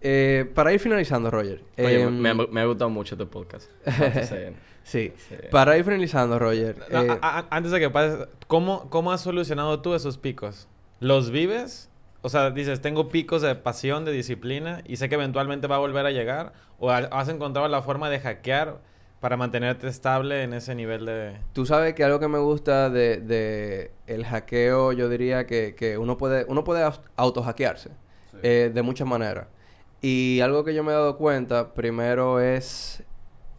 Eh, para ir finalizando, Roger. Oye, em, me, me ha gustado mucho este podcast. Sí. Sí. Para ir finalizando, Roger. No, eh, a- a- antes de que pases, ¿cómo, ¿cómo has solucionado tú esos picos? ¿Los vives? O sea, dices, tengo picos de pasión, de disciplina, y sé que eventualmente va a volver a llegar. ¿O ha- has encontrado la forma de hackear para mantenerte estable en ese nivel de... Tú sabes que algo que me gusta de, de el hackeo, yo diría que, que uno puede, uno puede autohackearse eh, de muchas maneras. Y algo que yo me he dado cuenta, primero es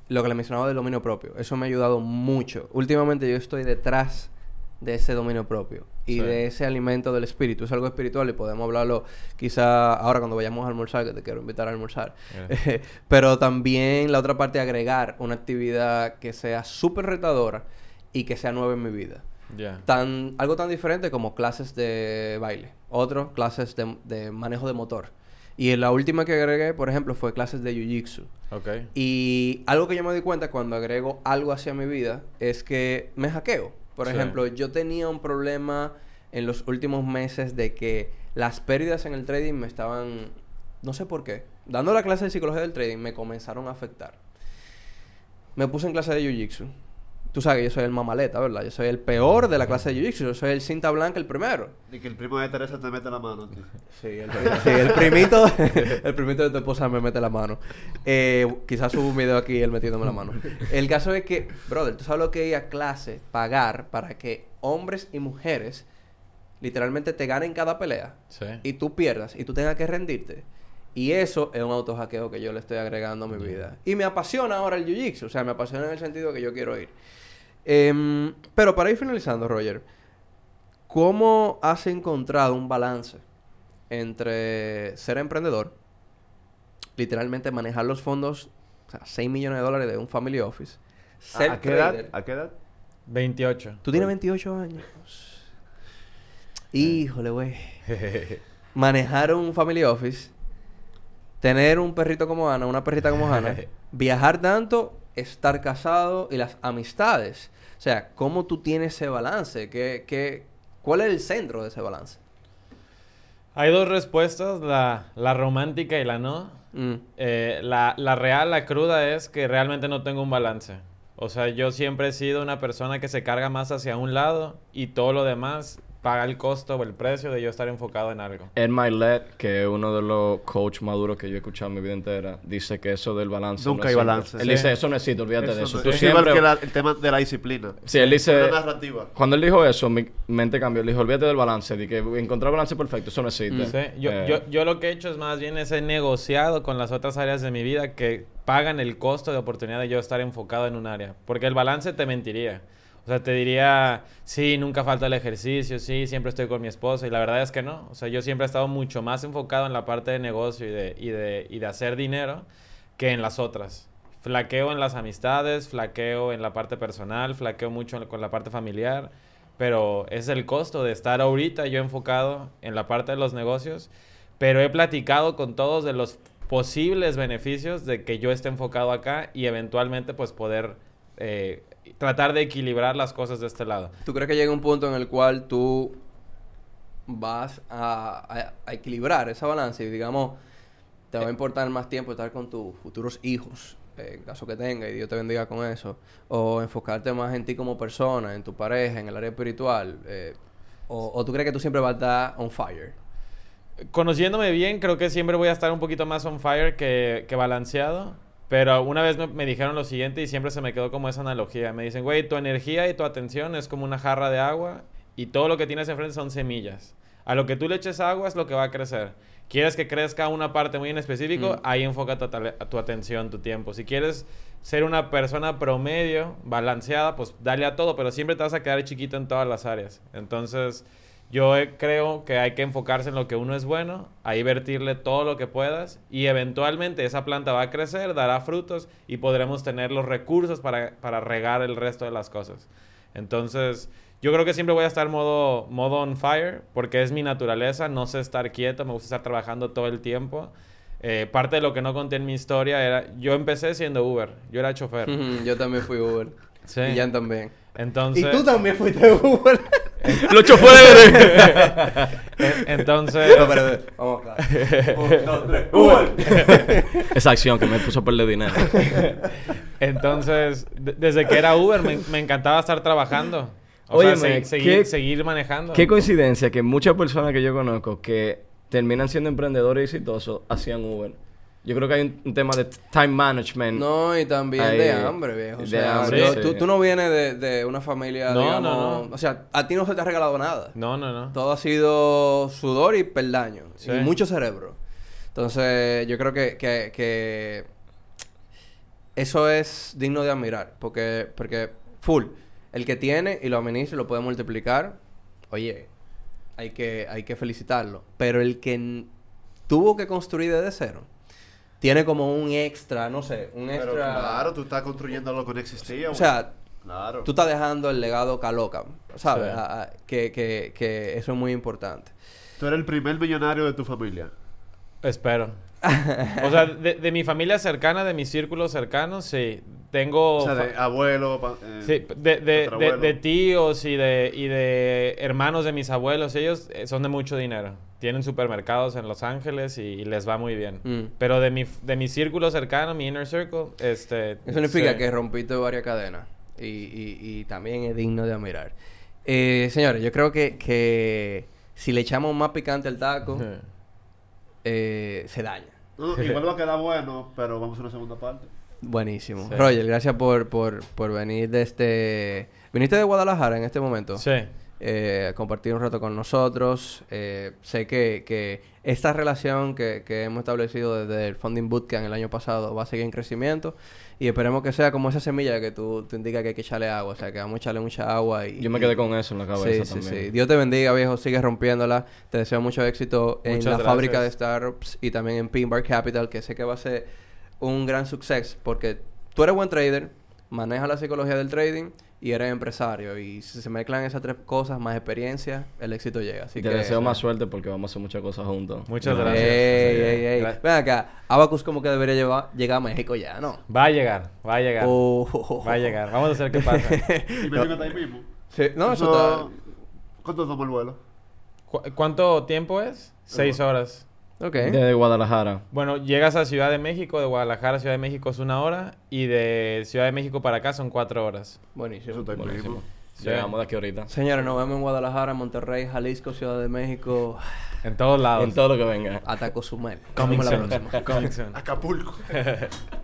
lo que le mencionaba del dominio propio. Eso me ha ayudado mucho. Últimamente yo estoy detrás de ese dominio propio y Sí. de ese alimento del espíritu. Es algo espiritual y podemos hablarlo quizá ahora cuando vayamos a almorzar, que te quiero invitar a almorzar. Mira. Pero también la otra parte, agregar una actividad que sea súper retadora y que sea nueva en mi vida. Ya. Tan, algo tan diferente como clases de baile. Otro, clases de, de manejo de motor. Y la última que agregué, por ejemplo, fue clases de Jiu-Jitsu. Ok. Y algo que yo me di cuenta cuando agrego algo hacia mi vida es que me hackeo. Por Sí. ejemplo, yo tenía un problema en los últimos meses de que las pérdidas en el trading me estaban, no sé por qué, dando la clase de psicología del trading me comenzaron a afectar. Me puse en clase de Jiu-Jitsu. Tú sabes que yo soy el mamaleta, ¿verdad? Yo soy el peor de la clase de Jiu-Jitsu. Yo soy el cinta blanca, el primero. Y que el primo de Teresa te mete la mano, tío. Sí, el, sí, el primito, el primito de tu esposa me mete la mano. Eh, quizás subo un video aquí él metiéndome la mano. El caso es que, brother, tú sabes lo que es ir a clase, pagar para que hombres y mujeres literalmente te ganen cada pelea Sí. y tú pierdas y tú tengas que rendirte. Y eso es un autohackeo que yo le estoy agregando a mi vida. Y me apasiona ahora el jiu-jitsu. O sea, me apasiona en el sentido que yo quiero ir. Em, pero para ir finalizando, Roger, ¿cómo has encontrado un balance entre ser emprendedor, literalmente manejar los fondos, o sea, 6 millones de dólares de un family office, ser ¿A, qué edad? ¿A qué edad? 28. Tú tienes 28 años. Híjole, güey. Manejar un family office, tener un perrito como Ana, una perrita como Ana, viajar tanto, estar casado y las amistades. O sea, ¿cómo tú tienes ese balance? ¿Qué, qué, ¿Cuál es el centro de ese balance? Hay dos respuestas, la, la romántica y la no. Mm, Eh, la, la real, la cruda es que realmente no tengo un balance. O sea, yo siempre he sido una persona que se carga más hacia un lado y todo lo demás paga el costo o el precio de yo estar enfocado en algo. Ed Milet, que es uno de los coach maduros que yo he escuchado en mi vida entera, dice que eso del balance. Nunca no hay existe. balance, Él sí. dice, eso no existe, olvídate de Eso eso. no- Tú es siempre... igual que la- el tema de la disciplina. Sí, él dice... Una narrativa. Cuando él dijo eso, mi mente cambió. Él dijo, olvídate del balance. De que encontrar balance perfecto, eso no existe. Sí, yo, Eh, yo, yo lo que he hecho es más bien ese negociado con las otras áreas de mi vida que pagan el costo de oportunidad de yo estar enfocado en un área. Porque el balance te mentiría. O sea, te diría, sí, nunca falta el ejercicio, sí, siempre estoy con mi esposa. Y la verdad es que no. O sea, yo siempre he estado mucho más enfocado en la parte de negocio y de, y de, y de hacer dinero que en las otras. Flaqueo en las amistades, flaqueo en la parte personal, flaqueo mucho con la parte familiar. Pero es el costo de estar ahorita yo enfocado en la parte de los negocios. Pero he platicado con todos de los posibles beneficios de que yo esté enfocado acá y eventualmente pues poder eh, tratar de equilibrar las cosas de este lado. ¿Tú crees que llega un punto en el cual tú vas a, a- a equilibrar esa balanza y digamos, te va a importar más tiempo estar con tus futuros hijos, eh, en caso que tenga y Dios te bendiga con eso, o enfocarte más en ti como persona, en tu pareja, en el área espiritual, eh, o, o tú crees que tú siempre vas a estar on fire? Conociéndome bien, creo que siempre voy a estar un poquito más on fire que, que balanceado. Pero una vez me, me dijeron lo siguiente y siempre se me quedó como esa analogía. Me dicen, güey, tu energía y tu atención es como una jarra de agua y todo lo que tienes enfrente son semillas. A lo que tú le eches agua es lo que va a crecer. Quieres que crezca una parte muy en específico, Mm. ahí enfoca tu, tu atención, tu tiempo. Si quieres ser una persona promedio, balanceada, pues dale a todo, pero siempre te vas a quedar chiquito en todas las áreas. Entonces, Yo eh, creo que hay que enfocarse en lo que uno es bueno, ahí vertirle todo lo que puedas y eventualmente esa planta va a crecer, dará frutos y podremos tener los recursos para, para regar el resto de las cosas. Entonces, yo creo que siempre voy a estar modo, modo on fire porque es mi naturaleza, no sé estar quieto, me gusta estar trabajando todo el tiempo. Eh, parte de lo que no conté en mi historia era, yo empecé siendo Uber, yo era chofer. Yo también fui Uber. Sí. Y Jan también. Entonces, Y tú también fuiste Uber. ¡Los choferes! en- entonces, No, pero, vamos acá. Un, dos, tres. Uber. Esa acción que me puso a perder dinero. entonces de- desde que era Uber me, me encantaba estar trabajando. O Óyeme, sea, se- seguir, ¿qué- seguir manejando. Qué coincidencia que muchas personas que yo conozco que terminan siendo emprendedores exitosos hacían Uber. Yo creo que hay un, un tema de time management. No, y también Ahí, de hambre, viejo. O de sea, hambre, yo- sí. tú, tú no vienes de, de una familia, No, digamos... no, no. O sea, a ti no se te ha regalado nada. No, no, no. Todo ha sido sudor y peldaño. Sí. Y mucho cerebro. Entonces, yo creo que, que, que eso es digno de admirar. Porque, porque, full, el que tiene y lo administra y lo puede multiplicar, oye, hay que, hay que felicitarlo. Pero el que tuvo que construir desde cero, tiene como un extra, no sé, un Pero extra... claro, tú estás construyendo lo que no existía. O sea, claro. tú estás dejando el legado caloca, ¿sabes? Sí. A- a- que, que, que eso es muy importante. Tú eres el primer millonario de tu familia. Espero. O sea, de, de mi familia cercana, de mis círculos cercanos, sí. Tengo... O sea, de abuelo. pa- eh, Sí, de, de, de, tíos y de, y de hermanos de mis abuelos, ellos eh, son de mucho dinero. Tienen supermercados en Los Ángeles y, y les va muy bien. Mm. Pero de mi, de mi círculo cercano, mi inner circle, este... Eso significa sí. que rompiste varias cadenas y, y, y también es digno de admirar. Eh, señores, yo creo que, que si le echamos más picante al taco, eh, se daña. No, igual va a quedar bueno, pero vamos a una segunda parte. Buenísimo. Sí. Roger, gracias por, por, por venir de este... ¿Viniste de Guadalajara en este momento? Sí. eh, compartir un rato con nosotros. Eh, sé que, que esta relación que, que hemos establecido desde el Funding Bootcamp el año pasado va a seguir en crecimiento y esperemos que sea como esa semilla que tú te indicas que hay que echarle agua, o sea, que vamos a echarle mucha agua y... Yo me quedé con eso en la Sí, cabeza sí, también. sí. Dios te bendiga, viejo. Sigue rompiéndola. Te deseo mucho éxito en la fábrica de startups y también en Pinbar Capital, que sé que va a ser un gran suceso porque tú eres buen trader, manejas la psicología del trading y eres empresario. Y si se mezclan esas tres cosas, más experiencia, el éxito llega. Así Te que... deseo más suerte porque vamos a hacer muchas cosas juntos. Muchas gracias. Ey, Sí, ey, ey. gra- Ven acá, Abacus como que debería llevar, llegar a México ya, ¿no? Va a llegar, va a llegar. Oh. Va a llegar. Vamos a hacer qué pasa. Y me está ahí mismo. Sí, no, eso está... ¿Cuánto toma el vuelo? ¿Cu- ¿Cuánto tiempo es? Seis horas. Ok. De Guadalajara. Bueno, llegas a Ciudad de México, de Guadalajara a Ciudad de México es una hora y de Ciudad de México para acá son cuatro horas. Buenísimo. Eso está Buenísimo. Llegamos de aquí ahorita. Señores, nos vemos en Guadalajara, Monterrey, Jalisco, Ciudad de México, En todos lados. En todo lo que venga. hasta Cozumel. Coming la próxima. Coming soon. Acapulco.